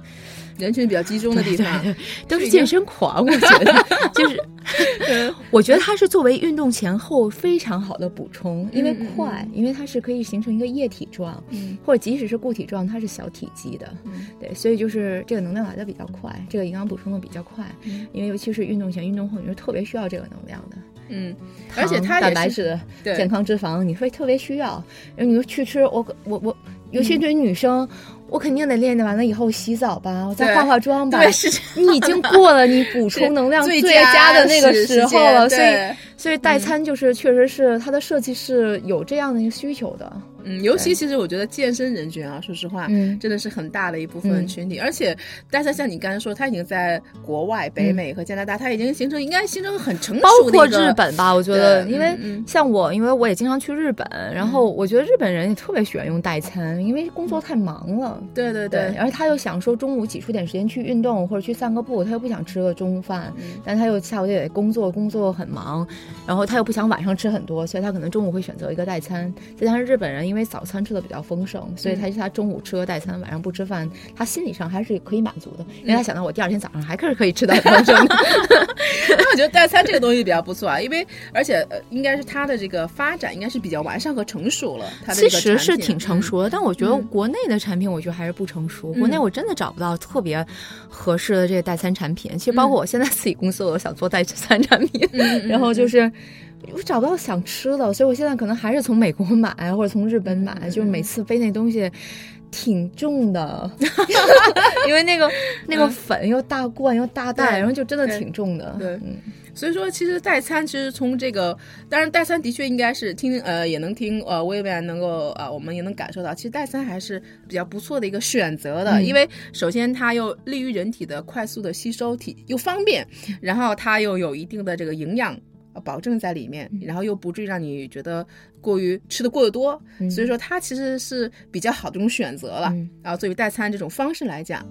人群比较集中的地方，都是健身狂，我觉得 就是，我觉得它是作为运动前后非常好的补充，因为快，因为它是可以形成一个液体状，或者即使是固体状，它是小体积的，对，所以就是这个能量来的比较快，这个营养补充的比较快，因为尤其是运动前、运动后，你是特别需要这个能量的。嗯，而且它蛋白质、健康脂肪，你会特别需要。然后你说去吃，我我我，尤其对于女生，我肯定得练完了以后洗澡吧，我再化化妆吧。对，是你已经过了你补充能量 最佳的那个时候了，所以所以代餐就是确实是它的设计是有这样的一个需求的。嗯，尤其其实我觉得健身人群啊，说实话，真的是很大的一部分群体。而且，但是像你刚才说，他已经在国外、北美和加拿大，他已经形成应该形成很成熟的。包括日本吧，我觉得，因为像我，因为我也经常去日本，然后我觉得日本人也特别喜欢用代餐，因为工作太忙了。对对对，而且他又想说中午挤出点时间去运动或者去散个步，他又不想吃个中饭，但他又下午得工作，工作很忙，然后他又不想晚上吃很多，所以他可能中午会选择一个代餐。再加上日本人，因为早餐吃的比较丰盛，所以他他中午吃个代餐，晚上不吃饭，他心理上还是可以满足的，因为他想到我第二天早上还是可以吃到丰盛的。那我觉得代餐这个东西比较不错啊，因为而且呃，应该是它的这个发展应该是比较完善和成熟了。其实是挺成熟的，但我觉得国内的产品，我觉得还是不成熟。国内我真的找不到特别合适的这个代餐产品。其实包括我现在自己公司，我都想做代餐产品，然后就是。我找不到想吃的，所以我现在可能还是从美国买或者从日本买，就是每次背那东西挺重的，因为那个那个粉又大罐又大袋，然后就真的挺重的。对，所以说其实代餐其实从这个，当然代餐的确应该是听呃也能听呃薇薇安能够啊我们也能感受到，其实代餐还是比较不错的一个选择的，因为首先它又利于人体的快速的吸收体又方便，然后它又有一定的这个营养。保证在里面，然后又不至于让你觉得过于吃的过得多，所以说它其实是比较好的一种选择了。然后作为代餐这种方式来讲，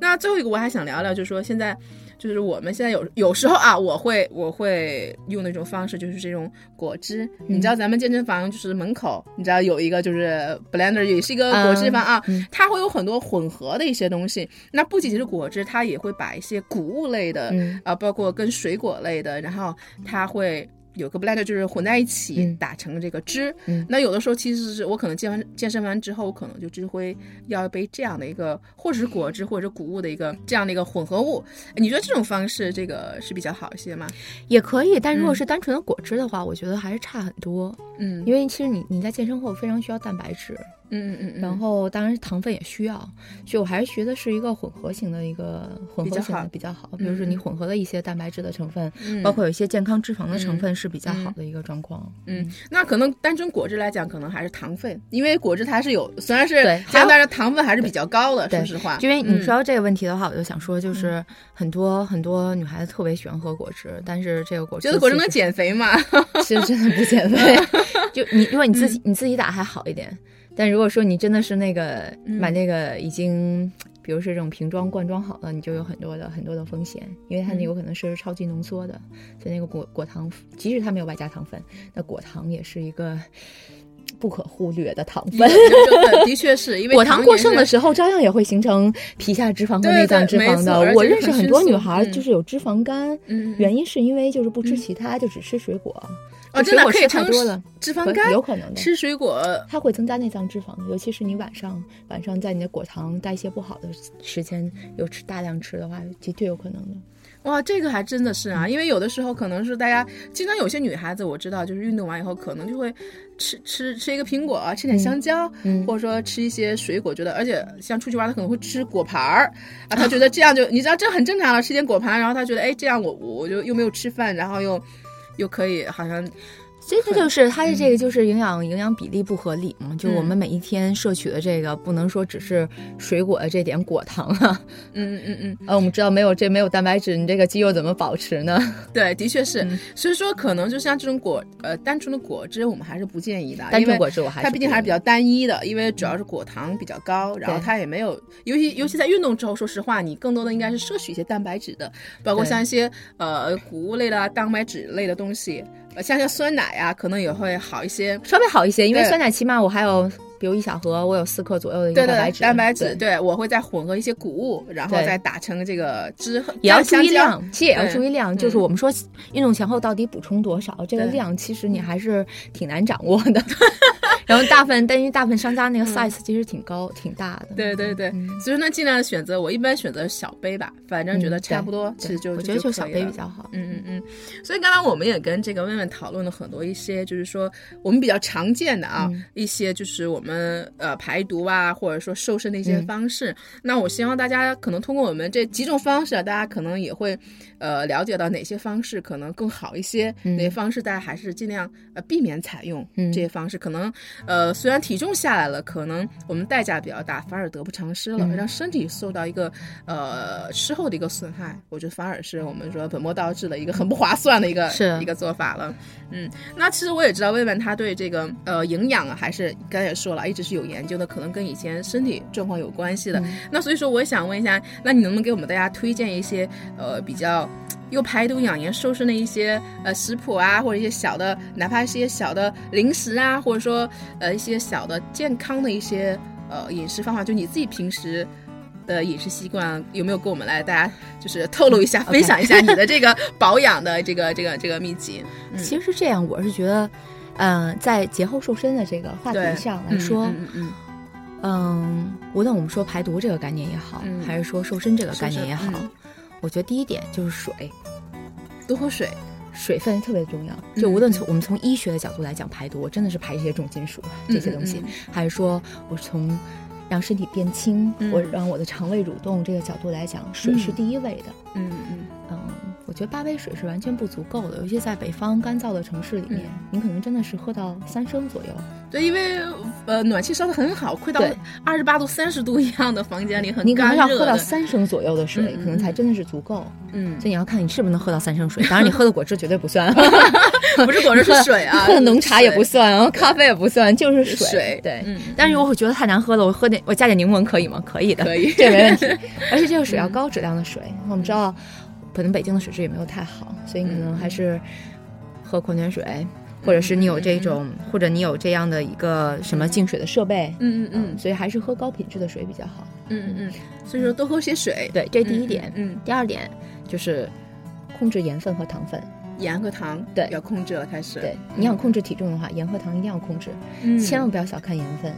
那最后一个我还想聊聊，就是说现在。就是我们现在有有时候啊，我会我会用那种方式，就是这种果汁。你知道咱们健身房就是门口，你知道有一个就是 blender，也是一个果汁房啊，它会有很多混合的一些东西。那不仅仅是果汁，它也会把一些谷物类的啊，包括跟水果类的，然后它会。有个 blender 就是混在一起打成这个汁，那有的时候其实是我可能健完健身完之后，我可能就只会要一杯这样的一个，或者是果汁或者谷物的一个这样的一个混合物。你觉得这种方式这个是比较好一些吗？也可以，但如果是单纯的果汁的话，我觉得还是差很多。嗯，因为其实你你在健身后非常需要蛋白质。嗯嗯嗯，然后当然糖分也需要，所以我还是觉得是一个混合型的一个混合型的比较好。比如说你混合了一些蛋白质的成分，包括有一些健康脂肪的成分是比较好的一个状况。嗯，那可能单纯果汁来讲，可能还是糖分，因为果汁它是有虽然是对，但是糖分还是比较高的。说实话，因为你说到这个问题的话，我就想说，就是很多很多女孩子特别喜欢喝果汁，但是这个果汁觉得果汁能减肥吗？其实真的不减肥，就你如果你自己你自己打还好一点。但如果说你真的是那个买那个已经，比如说这种瓶装罐装好了，你就有很多的很多的风险，因为它那有可能是超级浓缩的，所以那个果果糖，即使它没有外加糖分，那果糖也是一个不可忽略的糖分。的 确是因为果糖过剩的时候，照样也会形成皮下脂肪和内脏脂肪的。我认识很多女孩就是有脂肪肝，原因是因为就是不吃其他，就只吃水果。哦，真的可以太多了，脂肪肝有可能的。吃水果，它会增加内脏脂肪，尤其是你晚上晚上在你的果糖代谢不好的时间，有吃大量吃的话，的确有可能的。哇，这个还真的是啊，因为有的时候可能是大家经常有些女孩子，我知道就是运动完以后可能就会吃吃吃一个苹果，吃点香蕉，或者说吃一些水果，觉得而且像出去玩，她可能会吃果盘儿啊，她觉得 这样就你知道这很正常了，吃点果盘，然后她觉得哎这样我我就又没有吃饭，然后又。又可以，好像，这个就是它的这个就是营养营养比例不合理嘛？就我们每一天摄取的这个，不能说只是水果的这点果糖啊。嗯嗯嗯嗯。呃，我们知道没有这没有蛋白质，你这个肌肉怎么保持呢？对，的确是。所以说，可能就像这种果呃单纯的果汁，我们还是不建议的。单纯果汁我还它毕竟还是比较单一的，因为主要是果糖比较高，然后它也没有，尤其尤其在运动之后，说实话，你更多的应该是摄取一些蛋白质的，包括像一些呃谷物类的蛋白质类的东西。呃像像酸奶呀、可能也会好一些。稍微好一些，因为酸奶起码我还有，比如一小盒，我有四克左右的一个蛋白质，蛋白质，对对我会再混合一些谷物，然后再打成这个汁，也要注意量，其实也要注意量。就是嗯我们说运动前后到底补充多少，这个量其实你还是挺难掌握的。然后大部分，但因为大部分商家那个 size 其实挺高、挺大的。嗯对对对，嗯所以说呢，尽量选择我一般选择小杯吧，反正觉得嗯差不多，对其实就我觉得就小杯比较好。嗯嗯嗯，所以刚刚我们也跟这个问问讨论了很多一些，就是说我们比较常见的啊、嗯一些，就是我们呃排毒啊，或者说瘦身的一些嗯方式。那我希望大家可能通过我们这几种方式啊，大家可能也会呃了解到哪些方式可能更好一些，嗯哪些方式大家还是尽量呃避免采用、嗯这些方式。可能呃虽然体重下来了，可能我们代价比较大，反而得不偿失了，嗯让身体受到一个呃事后的一个损害，我觉得反而是我们说本末倒置的一个很不划算的一个是一个做法了。嗯，那其实我也知道魏文他对这个呃营养啊，还是刚才也说了，一直是有研究的，可能跟以前身体状况有关系的。那所以说，我也想问一下，那你能不能给我们大家推荐一些呃比较又排毒养颜瘦身的一些呃食谱啊，或者一些小的，哪怕是一些小的零食啊，或者说呃一些小的健康的一些呃饮食方法，就你自己平时。的饮食习惯有没有跟我们来大家就是透露一下、分享一下你的这个保养的这个这个这个秘籍？嗯其实是这样，我是觉得，嗯、在节后瘦身的这个话题上来说，嗯嗯嗯嗯，无论我们说排毒这个概念也好，嗯还是说瘦身这个概念也好，嗯我觉得第一点就是水，嗯，多喝水。水分特别重要。嗯就无论从我们从医学的角度来讲，排毒我真的是排这些重金属这些东西，还是说我从让身体变轻，嗯我让我的肠胃蠕动这个角度来讲，水是嗯第一位的。嗯嗯嗯，我觉得八杯水是完全不足够的，尤其在北方干燥的城市里面，嗯您可能真的是喝到三升左右。对，因为呃暖气烧的很好，快到二十八度、三十度一样的房间里很你可能要喝到。三升左右的水，可能才真的是足够。嗯，所以你要看你是不是能喝到三升水，当然你喝的果汁绝对不算，不是果汁是水啊，喝的浓茶也不算，然后咖啡也不算，就是水。水对，嗯，但是我会觉得太难喝了，我喝点我加点柠檬可以吗？可以的，可以这没问题。而且这个水要高质量的水，我们知道，可能北京的水质也没有太好，所以你可能还是喝矿泉水，或者是你有这种，或者你有这样的一个什么净水的设备，嗯嗯嗯所以还是喝高品质的水比较好。嗯嗯嗯，所以说多喝些水。对，这第一点。嗯，嗯第二点就是控制盐分和糖分。盐和糖对要控制了，开始。对，你想控制体重的话，盐和糖一定要控制，嗯千万不要小看盐分。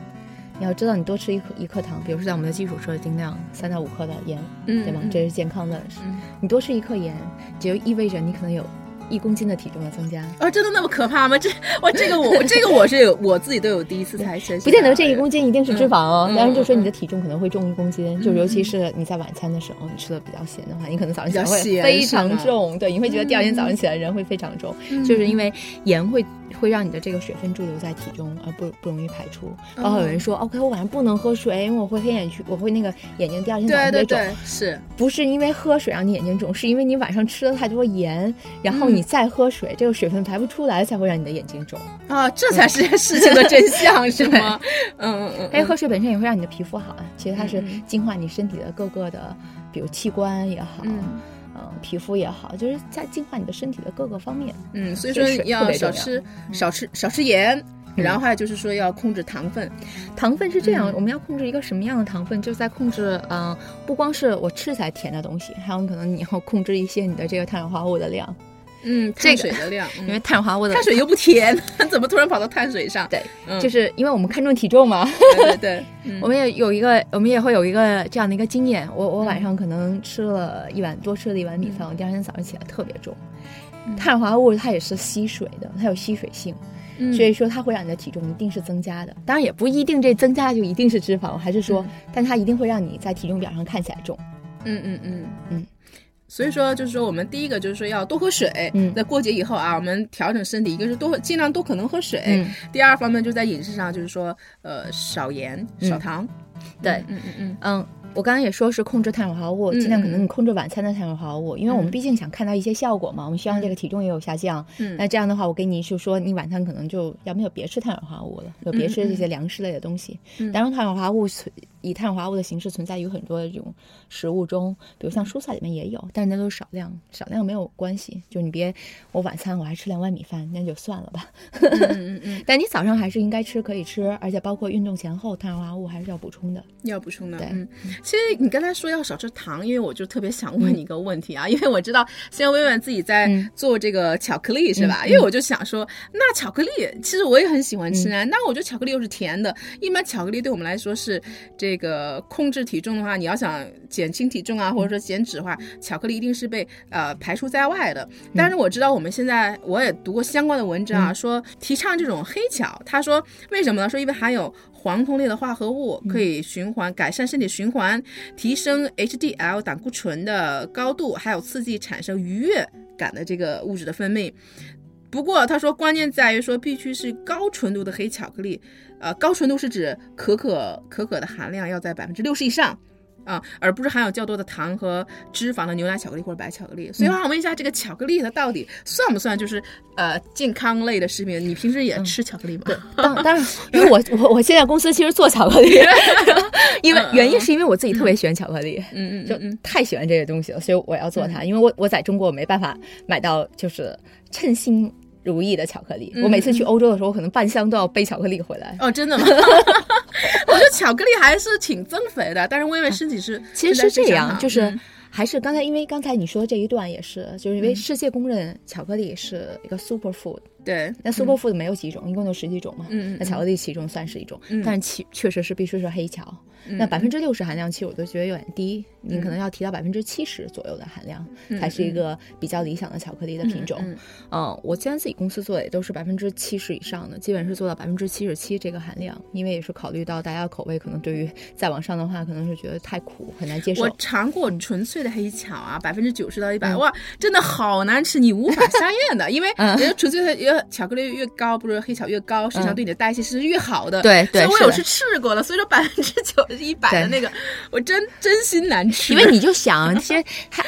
你要知道，你多吃一克一克糖，比如说在我们的基础设定量三到五克的盐，嗯对吗？嗯这是健康的。嗯你多吃一克盐，就意味着你可能有一公斤的体重的增加。哦，真的那么可怕吗？这哇这个我这个我是有我自己都有第一次才学习到，不见得这一公斤一定是脂肪哦，但是就说嗯你的体重可能会重一公斤，就尤其是你在晚餐的时候，你吃的比较咸的话，你可能早上起来会非常重，对，你会觉得第二天早上起来人会非常重，嗯就是因为盐会会让你的这个水分驻留在体中，而不不容易排出。包括有人说，OK，我晚上不能喝水，因为我会黑眼圈，我会那个眼睛第二天早上会肿。对对对，是不是因为喝水让你眼睛肿，是因为你晚上吃了太多盐，然后嗯你再喝水，这个水分排不出来，才会让你的眼睛肿。啊，这才是事情的真相，是吗？嗯嗯嗯，哎，喝水本身也会让你的皮肤好啊，其实它是净化你身体的各个的，比如器官也好，嗯嗯，皮肤也好，就是在净化你的身体的各个方面。嗯，所以说要少吃少吃少吃盐，嗯。然后还有就是说要控制糖分。糖分是这样，嗯。我们要控制一个什么样的糖分，就是在控制，嗯、不光是我吃起来甜的东西，还有可能你要控制一些你的这个碳水化合物的量，嗯，碳这个水的量，嗯因为碳水化合物的碳水又不甜，怎么突然跑到碳水上？对，嗯就是因为我们看重体重嘛，对对对，嗯 我们也有一个，我们也会有一个这样的一个经验。我我晚上可能吃了一碗多吃了一碗米饭，我第二天早上起来特别重。碳水化合物它也是吸水的，它有吸水性，嗯所以说它会让你的体重一定是增加的。当然也不一定这增加就一定是脂肪，还是说，但它一定会让你在体重表上看起来重。嗯嗯嗯嗯。所以说，就是说，我们第一个就是说要多喝水。嗯在过节以后啊，我们调整身体，一个是多尽量多可能喝水。嗯第二方面就在饮食上，就是说，呃，少盐少嗯糖。对嗯嗯嗯嗯，我刚刚也说是控制碳水化合物，嗯尽量可嗯能你控制晚餐的碳水化合物，因为我们毕竟想看到一些效果嘛，我们希望这个体重也有下降。嗯那这样的话，我给你是说，你晚餐可能就要没有别吃碳水化合物了，就别吃这些粮食类的东西。嗯当然，碳水化合物以碳化合物的形式存在于很多这种食物中，比如像蔬菜里面也有，但是那都是少量，少量没有关系。就你别我晚餐我还吃两碗米饭，那就算了吧。嗯嗯嗯，但你早上还是应该吃，可以吃，而且包括运动前后碳化合物还是要补充的。要补充的。对嗯，其实你刚才说要少吃糖，因为我就特别想问你一个问题啊，因为我知道现在薇薇自己在嗯做这个巧克力是吧？嗯因为我就想说，那巧克力其实我也很喜欢吃啊，那我觉得巧克力又是甜的，一般巧克力对我们来说是这个控制体重的话，你要想减轻体重啊，或者说减脂的话，巧克力一定是被呃排除在外的。但是我知道我们现在我也读过相关的文章啊，说提倡这种黑巧，他说为什么呢？说因为含有黄酮类的化合物，可以循环改善身体循环，提升 HDL 胆固醇的高度，还有刺激产生愉悦感的这个物质的分泌。不过他说，关键在于说必须是高纯度的黑巧克力，呃，高纯度是指可可可可的含量要在百分之六十以上。啊、而不是含有较多的糖和脂肪的牛奶巧克力或者白巧克力。所以我想问一下，这个巧克力它到底算不算就是呃健康类的食品？你平时也吃巧克力吗？当当然，因为我 我我现在公司其实做巧克力 因为原因是因为我自己特别喜欢巧克力，嗯嗯就嗯嗯太喜欢这个东西了，所以我要做它。因为我我在中国我没办法买到就是称心如意的巧克力，我每次去欧洲的时候，我可能半箱都要背巧克力回来。哦，真的吗？我觉得巧克力还是挺增肥的，但是微微身体是其实是这样，就是嗯还是刚才因为刚才你说这一段也是，就是因为世界公认巧克力是一个 super food，对，那 super food 没有几种，一共就十几种嘛。嗯那巧克力其中算是一种，嗯但是其确实是必须是黑巧。嗯那百分之六十含量，其实我都觉得有点低，你可能要提到百分之七十左右的含量，才是一个比较理想的巧克力的品种。嗯嗯，我现在自己公司做的也都是百分之七十以上的，基本是做到百分之七十七这个含量，因为也是考虑到大家的口味，可能对于再往上的话，可能是觉得太苦，很难接受我。尝过纯粹的黑巧啊，百分之九十到一嗯百、哇，真的好难吃，你无法下咽的，因为嗯人家纯粹的越巧克力越高，不是黑巧越高，实际上嗯对你的代谢是越好的。对对所以我有是吃过了，所以说百分之九十一百的那个，我真真心难吃。因为你就想，其实咖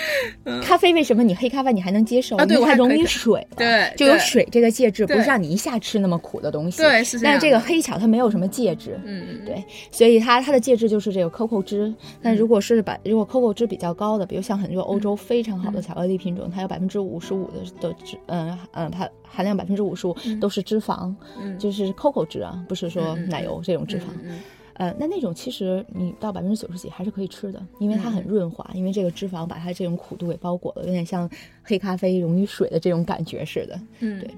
咖啡为什么你黑咖啡你还能接受？嗯啊对因为它容易我还可以。水了，对就有水这个介质，不是让你一下吃那么苦的东西。对是这但是这个黑巧它没有什么介质，嗯嗯对，所以它它的介质就是这个 coco 汁。但如果是把如果 coco 汁比较高的，比如像很多欧洲非常好的巧克力品种，它有百分之五十五的的脂，嗯嗯，它含量百分之五十五都是脂肪，嗯。就是 coco 汁啊，不是说奶油这种脂肪。嗯嗯呃，那那种其实你到百分之九十几还是可以吃的，因为它很润滑，因为这个脂肪把它这种苦度给包裹了，有点像黑咖啡溶于水的这种感觉似的。嗯，对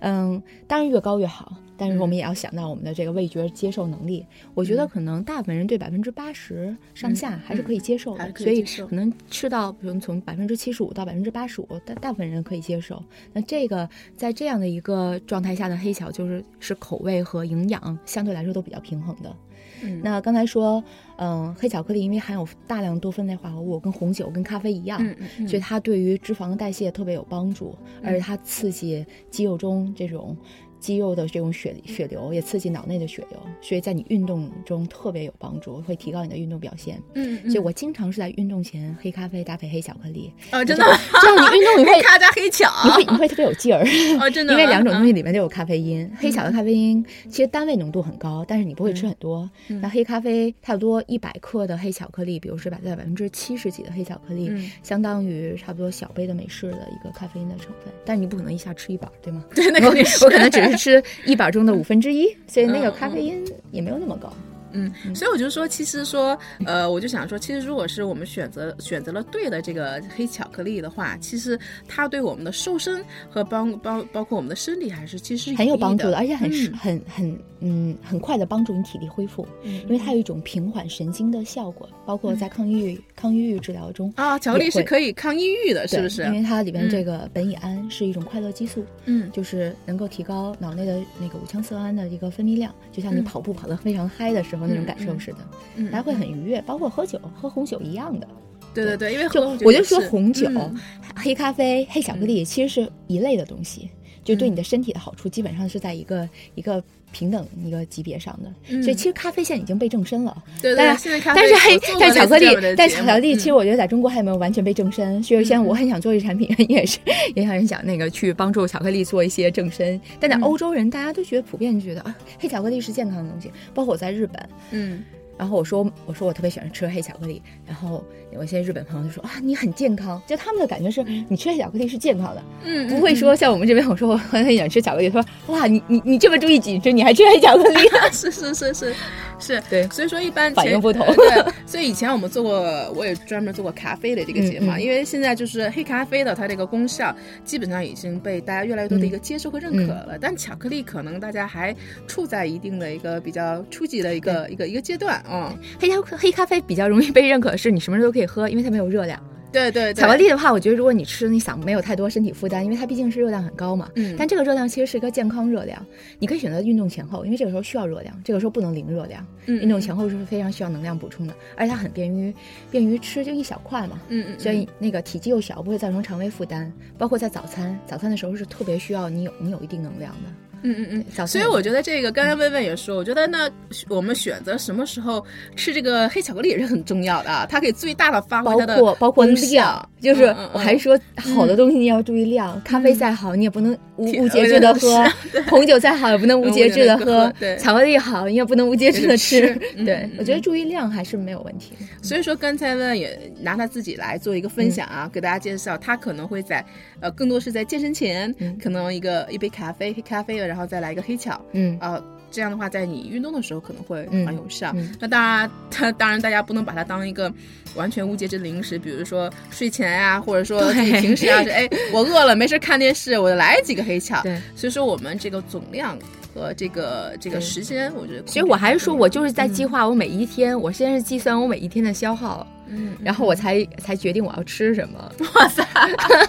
嗯，当然越高越好，但是我们也要想到我们的这个味觉接受能力。我觉得可能大部分人对百分之八十上下还是可以接受的，所以可能吃到比如从百分之七十五到百分之八十五，大大部分人可以接受。那这个在这样的一个状态下的黑巧，就是是口味和营养相对来说都比较平衡的。嗯。那刚才说，嗯，黑巧克力因为含有大量多酚类化合物，跟红酒、跟咖啡一样，嗯嗯嗯。所以它对于脂肪的代谢特别有帮助，而且它刺激肌肉中这种肌肉的这种血血流，也刺激脑内的血流，所以在你运动中特别有帮助，会提高你的运动表现。嗯嗯，所以我经常是在运动前黑咖啡搭配黑巧克力，哦，真的吗，这样你运动你会 黑咖加黑巧，你会你会特别有劲儿。哦，真的，因为两种东西，里面都有咖啡因，黑巧的咖啡因其实单位浓度很高，但是你不会吃很多。那黑咖啡差不多一百克的黑巧克力，比如说百分之七十几的黑巧克力，嗯相当于差不多小杯的美式的一个咖啡因的成分。但是你不可能一下吃一板，对吗？对，那我肯定是我可能只是 吃一把中的五分之一，所以那个咖啡因也没有那么高。嗯，所以我就说，其实说，呃，我就想说，其实如果是我们选择选择了对的这个黑巧克力的话，其实它对我们的瘦身和帮包包括我们的身体还是其实很有帮助的，而且很、嗯。很很嗯很快的帮助你体力恢复，因为它有一种平缓神经的效果，包括在抗抑郁、抗抑郁治疗中啊，巧克力是可以抗抑郁的，是不是？因？为它里边这个苯乙胺是一种快乐激素，嗯。就是能够提高脑内的那个五羟色胺的一个分泌量，就像你嗯。跑步跑得非常嗨的时候那种感受似的，嗯，大家会很愉悦。包括喝酒，喝红酒一样的。对对对，因为就喝我就说红酒、嗯黑咖啡、黑巧克力其实是一类的东西，就对你的身体的好处基本上是在一个一个平等一个级别上的。嗯。所以其实咖啡现在已经被正身了。对对，但是现在咖啡但是黑但是巧克力但巧克力，嗯。其实我觉得在中国还没有完全被正身，所以现在我很想做这产品，也是 也想想那个去帮助巧克力做一些正身。但在嗯。欧洲人，大家都觉得普遍觉得啊，黑巧克力是健康的东西，包括我在日本，嗯然后我说我说我特别喜欢吃黑巧克力，然后有一些日本朋友就说啊你很健康，就他们的感觉是你吃黑巧克力是健康的，嗯不会说像我们这边我说我很很喜欢吃巧克力，说哇你你你这么注意饮食，你还吃黑巧克力？啊？是是是是是，对。所以说一般前反应不同呃对，所以以前我们做过，我也专门做过咖啡的这个节目，嗯嗯。因为现在就是黑咖啡的它这个功效基本上已经被大家越来越多的一个接受和认可了，但巧克力可能大家还处在一定的一个比较初级的一个一个一个阶段啊、嗯。黑咖黑咖啡比较容易被认可，是你什么时候都可以喝，因为它没有热量。对对对，巧克力的话，我觉得如果你吃，你想没有太多身体负担，因为它毕竟是热量很高嘛。嗯但这个热量其实是一个健康热量，你可以选择运动前后，因为这个时候需要热量，这个时候不能零热量。嗯运动前后是非常需要能量补充的，而且它很便于便于吃，就一小块嘛。嗯嗯，所以那个体积又小，不会造成肠胃负担。包括在早餐，早餐的时候是特别需要你有你有一定能量的。嗯嗯嗯，所以我觉得这个刚才薇薇也说，我觉得呢，我们选择什么时候吃这个黑巧克力也是很重要的啊，它可以最大的发挥它的括包括功效量，就是我还是说好的东西你要注意量。咖啡再好，你也不能无无节制的喝；红酒再好，也不能无节制的喝巧克力好，你也不能无节制的吃 对嗯，我觉得注意量还是没有问题。所以说刚才呢也拿他自己来做一个分享啊，给大家介绍，他可能会在呃更多是在健身前，嗯。可能一个一杯咖啡黑咖啡，然后再来一个黑巧，嗯啊、这样的话，在你运动的时候可能会嗯很有效。嗯那当然，它当然大家不能把它当一个完全无节制的零食，比如说睡前呀、或者说你平时啊，是哎我饿了没事看电视，我就来几个黑巧。对，所以说我们这个总量和这个这个时间，我觉得其实我还是说，我就是在嗯计划我每一天，我先是计算我每一天的消耗，嗯，然后我才才决定我要吃什么。哇塞，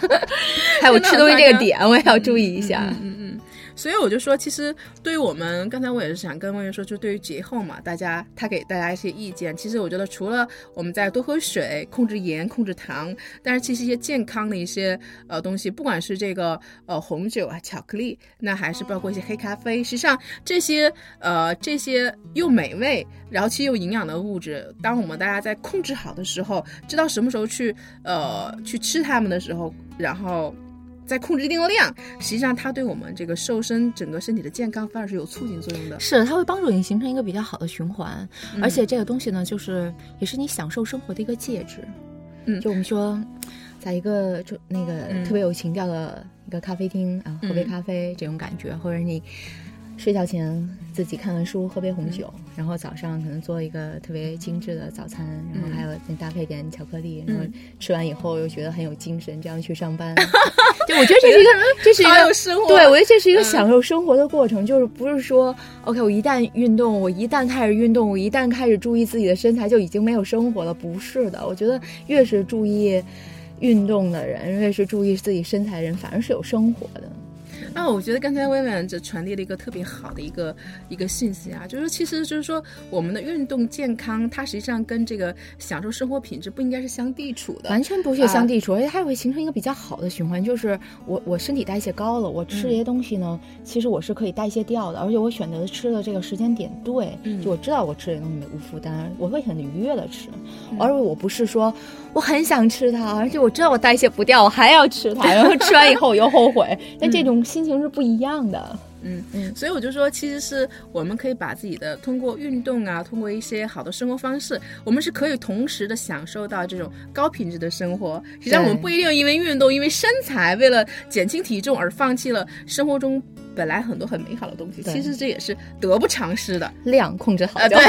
还有吃东西这个点，我也要注意一下。嗯。所以我就说，其实对于我们刚才我也是想跟魏源说，就对于节后嘛，大家他给大家一些意见。其实我觉得，除了我们在多喝水、控制盐、控制糖，但是其实一些健康的一些呃东西，不管是这个呃红酒啊、巧克力，那还是包括一些黑咖啡，实际上这些呃这些又美味，然后其实又营养的物质，当我们大家在控制好的时候，知道什么时候去呃去吃它们的时候，然后。再控制一定的量，实际上它对我们这个瘦身、整个身体的健康反而是有促进作用的。是，它会帮助你形成一个比较好的循环，嗯而且这个东西呢，就是也是你享受生活的一个介质。嗯就我们说，在一个就那个嗯特别有情调的一个咖啡厅啊，喝杯嗯咖啡这种感觉，或者你睡觉前自己看看书，喝杯红嗯酒，然后早上可能做一个特别精致的早餐，然后嗯还有再搭配点巧克力，然后嗯吃完以后又觉得很有精神，这样去上班。就我觉得这是一个，这是一个有生活对，我觉得这是一个嗯享受生活的过程，就是不是说，OK，我一旦运动，我一旦开始运动，我一旦开始注意自己的身材，就已经没有生活了。不是的，我觉得越是注意运动的人，越是注意自己身材的人，反而是有生活的。啊，我觉得刚才薇薇这传递了一个特别好的一个一个信息啊，就是其实就是说我们的运动健康，它实际上跟这个享受生活品质不应该是相抵触的。完全不是相抵触，而且它会形成一个比较好的循环。就是我我身体代谢高了，我吃这些东西呢，其实我是可以代谢掉的，而且我选择吃的这个时间点对，嗯就我知道我吃这些东西没无负担，我会很愉悦的吃，而我不是说我很想吃它，而且我知道我代谢不掉，我还要吃它，然后吃完以后我又后悔，但这种心情是不一样的。嗯嗯所以我就说，其实是我们可以把自己的通过运动啊，通过一些好的生活方式，我们是可以同时的享受到这种高品质的生活。实际上，我们不一定因为运动、因为身材，为了减轻体重而放弃了生活中本来很多很美好的东西。其实这也是得不偿失的。量控制好对。，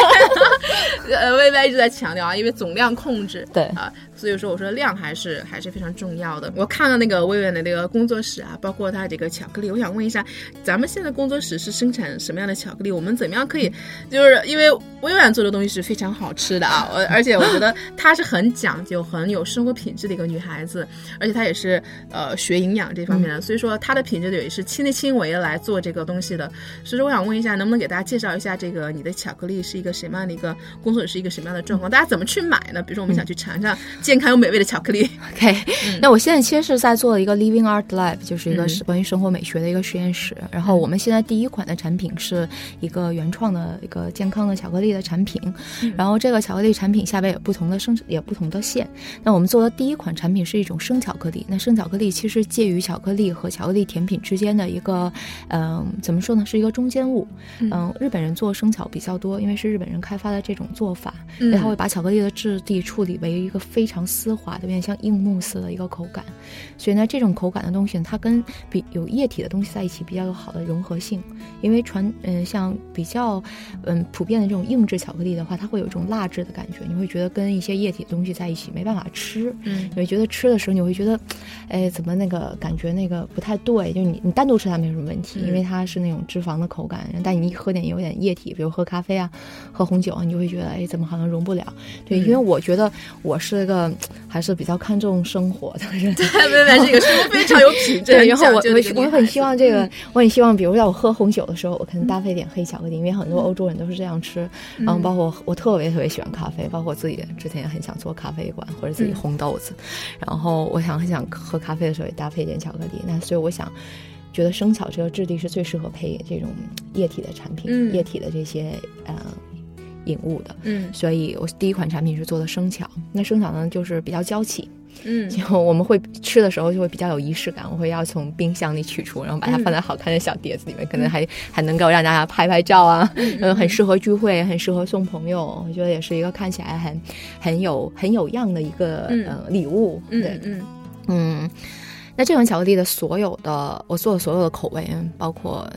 呃，薇薇一直在强调啊，因为总量控制，对啊，所以说我说量还是还是非常重要的。我看了那个薇薇的那个工作室啊，包括它这个巧克力，我想问一下，咱们现在工作室是生产什么样的巧克力？我们怎么样可以，就是因为薇薇做的东西是非常好吃的啊，我而且我觉得 她是很讲究、很有生活品质的一个女孩子，而且她也是呃学营养这方面的，所以说她的品质也是亲力亲为的来做这个东西的。所以说我想问一下，能不能给大家介绍一下这个你的巧克力是一个什么样的一个工作室是一个什么样的状况？大家怎么去买呢？比如说我们想去尝尝，介健康又美味的巧克力。OK，、那我现在其实是在做一个 Living Art Lab，就是一个是关于生活美学的一个实验室。然后我们现在第一款的产品是一个原创的一个健康的巧克力的产品，然后这个巧克力产品下边有不同的生也不同的线。那我们做的第一款产品是一种生巧克力，那生巧克力其实介于巧克力和巧克力甜品之间的一个，嗯、怎么说呢，是一个中间物。嗯、日本人做生巧比较多，因为是日本人开发的这种做法，嗯。然后会把巧克力的质地处理为一个非常丝滑的，有点像硬木似的一个口感。所以呢，这种口感的东西呢，它跟比有液体的东西在一起比较有好的融合性。因为传嗯、像比较嗯普遍的这种硬质巧克力的话，它会有一种蜡质的感觉，你会觉得跟一些液体的东西在一起没办法吃。嗯你会觉得吃的时候，你会觉得，哎，怎么那个感觉那个不太对？就是你你单独吃它没有什么问题，嗯因为它是那种脂肪的口感，但你一喝点有点液体，比如喝咖啡啊，喝红酒啊，你就会觉得，哎，怎么好像融不了？对，因为我觉得我是一个还是比较看重生活的人。薇薇是一个生活非常有品质、对，然后我我我很希望这个，我很希望，比如在我喝红酒的时候，我可能搭配点黑巧克力，因为很多欧洲人都是这样吃。然后包括我我特别特别喜欢咖啡，包括我自己之前也很想做咖啡馆或者自己烘豆子。然后我想很想喝咖啡的时候也搭配一点巧克力，那所以我想。觉得生巧这个质地是最适合配这种液体的产品，嗯液体的这些呃饮物的，嗯。所以我第一款产品是做的生巧。那生巧呢，就是比较娇气，嗯。就我们会吃的时候就会比较有仪式感，我会要从冰箱里取出，然后把它放在好看的小碟子里面，可能还还能够让大家拍拍照啊，嗯，很适合聚会，很适合送朋友，我觉得也是一个看起来很很有很有样的一个、嗯。呃礼物，对。嗯，嗯嗯，那这款巧克力的所有的我做的所有的口味，包括。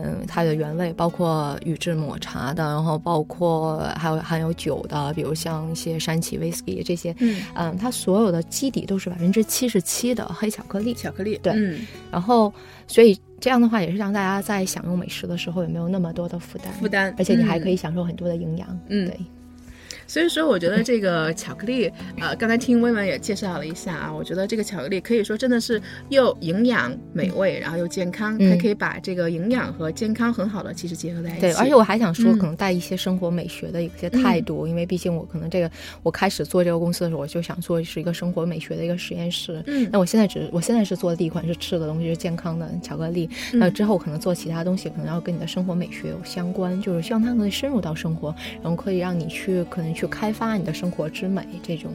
嗯，它的原味包括宇治抹茶的，然后包括还有含有酒的，比如像一些山崎 whisky 这些，嗯，嗯，它所有的基底都是百分之七十七的黑巧克力，巧克力，对嗯。然后所以这样的话也是让大家在享用美食的时候也没有那么多的负担，负担而且你还嗯可以享受很多的营养，嗯对，所以说，我觉得这个巧克力，呃，刚才听薇薇也介绍了一下啊，我觉得这个巧克力可以说真的是又营养美味，然后又健康，嗯还可以把这个营养和健康很好的其实结合在一起。对，而且我还想说，嗯可能带一些生活美学的一些态度，因为毕竟我可能这个我开始做这个公司的时候，我就想做是一个生活美学的一个实验室。嗯那我现在只我现在是做的第一款是吃的东西，是健康的巧克力。嗯那之后可能做其他东西，可能要跟你的生活美学有相关，就是希望它可以深入到生活，然后可以让你去可能去开发你的生活之美这种。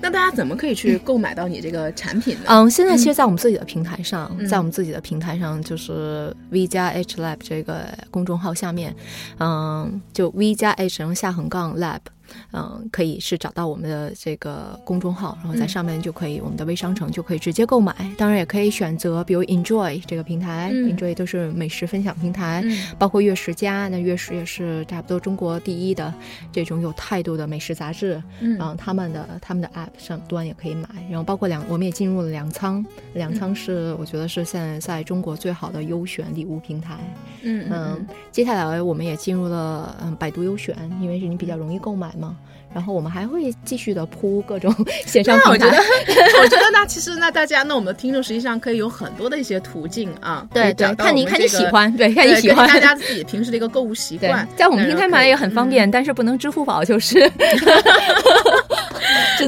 那大家怎么可以去购买到你这个产品呢？嗯，现在其实，在我们自己的平台上，嗯在我们自己的平台上，就是 V 加 H Lab 这个公众号下面，嗯，就 V 加 H 下横杠 Lab。嗯，可以是找到我们的这个公众号，然后在嗯。上面就可以，我们的微商城就可以直接购买。当然，也可以选择，比如 Enjoy 这个平台、嗯。E n j o y 都是美食分享平台，嗯。包括月食家，那月食也是差不多中国第一的这种有态度的美食杂志，嗯。然后他们的他们的 App 上端也可以买，然后包括粮，我们也进入了粮仓，粮仓是我觉得是现在在中国最好的优选礼物平台。嗯。嗯，接下来我们也进入了嗯百度优选，因为是你比较容易购买嘛。然后我们还会继续的铺各种 线上那我觉得平台。我觉得那其实那大家，那我们的听众实际上可以有很多的一些途径啊，对对，看你看你喜欢，对，看你喜欢。大家自己平时的一个购物习惯，，在我们平台买也很方便，但是不能支付宝，就是只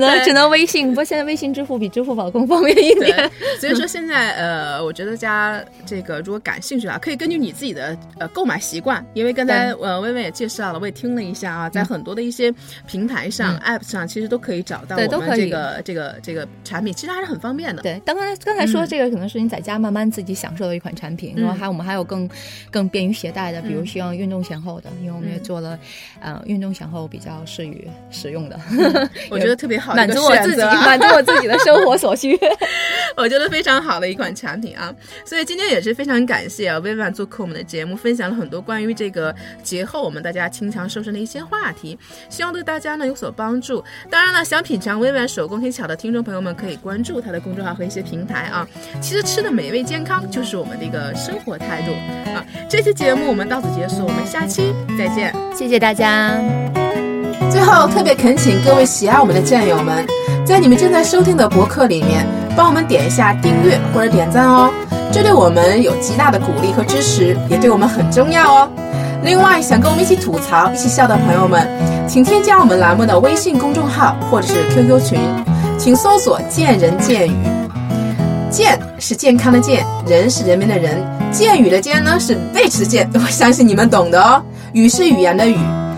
能只能微信。不过现在微信支付比支付宝更方便一点。所以说现在呃，我觉得大家这个如果感兴趣的话，可以根据你自己的呃购买习惯，因为刚才呃薇薇也介绍了，我也听了一下啊，在很多的一些平台上、App 上，其实都可以找到我们这个这个这个产品，其实还是很方便的。对，刚刚刚才说这个可能是你在家慢慢自己享受的一款产品，然后还我们还有更更便于携带的，比如需要运动前后的，因为我们也做了呃运动前后比较适于使用的，我觉得特别好的满一个足我自己满足我自己的生活所需。我觉得非常好的一款产品啊，所以今天也是非常感谢啊薇薇做客我们的节目，分享了很多关于这个节后我们大家清肠瘦身的一些话题，希望对大家呢有所帮助。当然了，想品尝薇薇手工甜巧的听众朋友们可以关注她的公众号和一些平台啊。其实吃的美味健康就是我们的一个生活态度啊。这期节目我们到此结束，我们下期再见。谢谢大家。最后，特别恳请各位喜爱我们的战友们，在你们正在收听的博客里面，帮我们点一下订阅或者点赞哦，这对我们有极大的鼓励和支持，也对我们很重要哦。另外，想跟我们一起吐槽、一起笑的朋友们，请添加我们栏目的微信公众号或者是 QQ 群，请搜索“见人见语”。健是健康的健，人是人民的人，健语的健呢是贝齿健，我相信你们懂的哦。语是语言的语，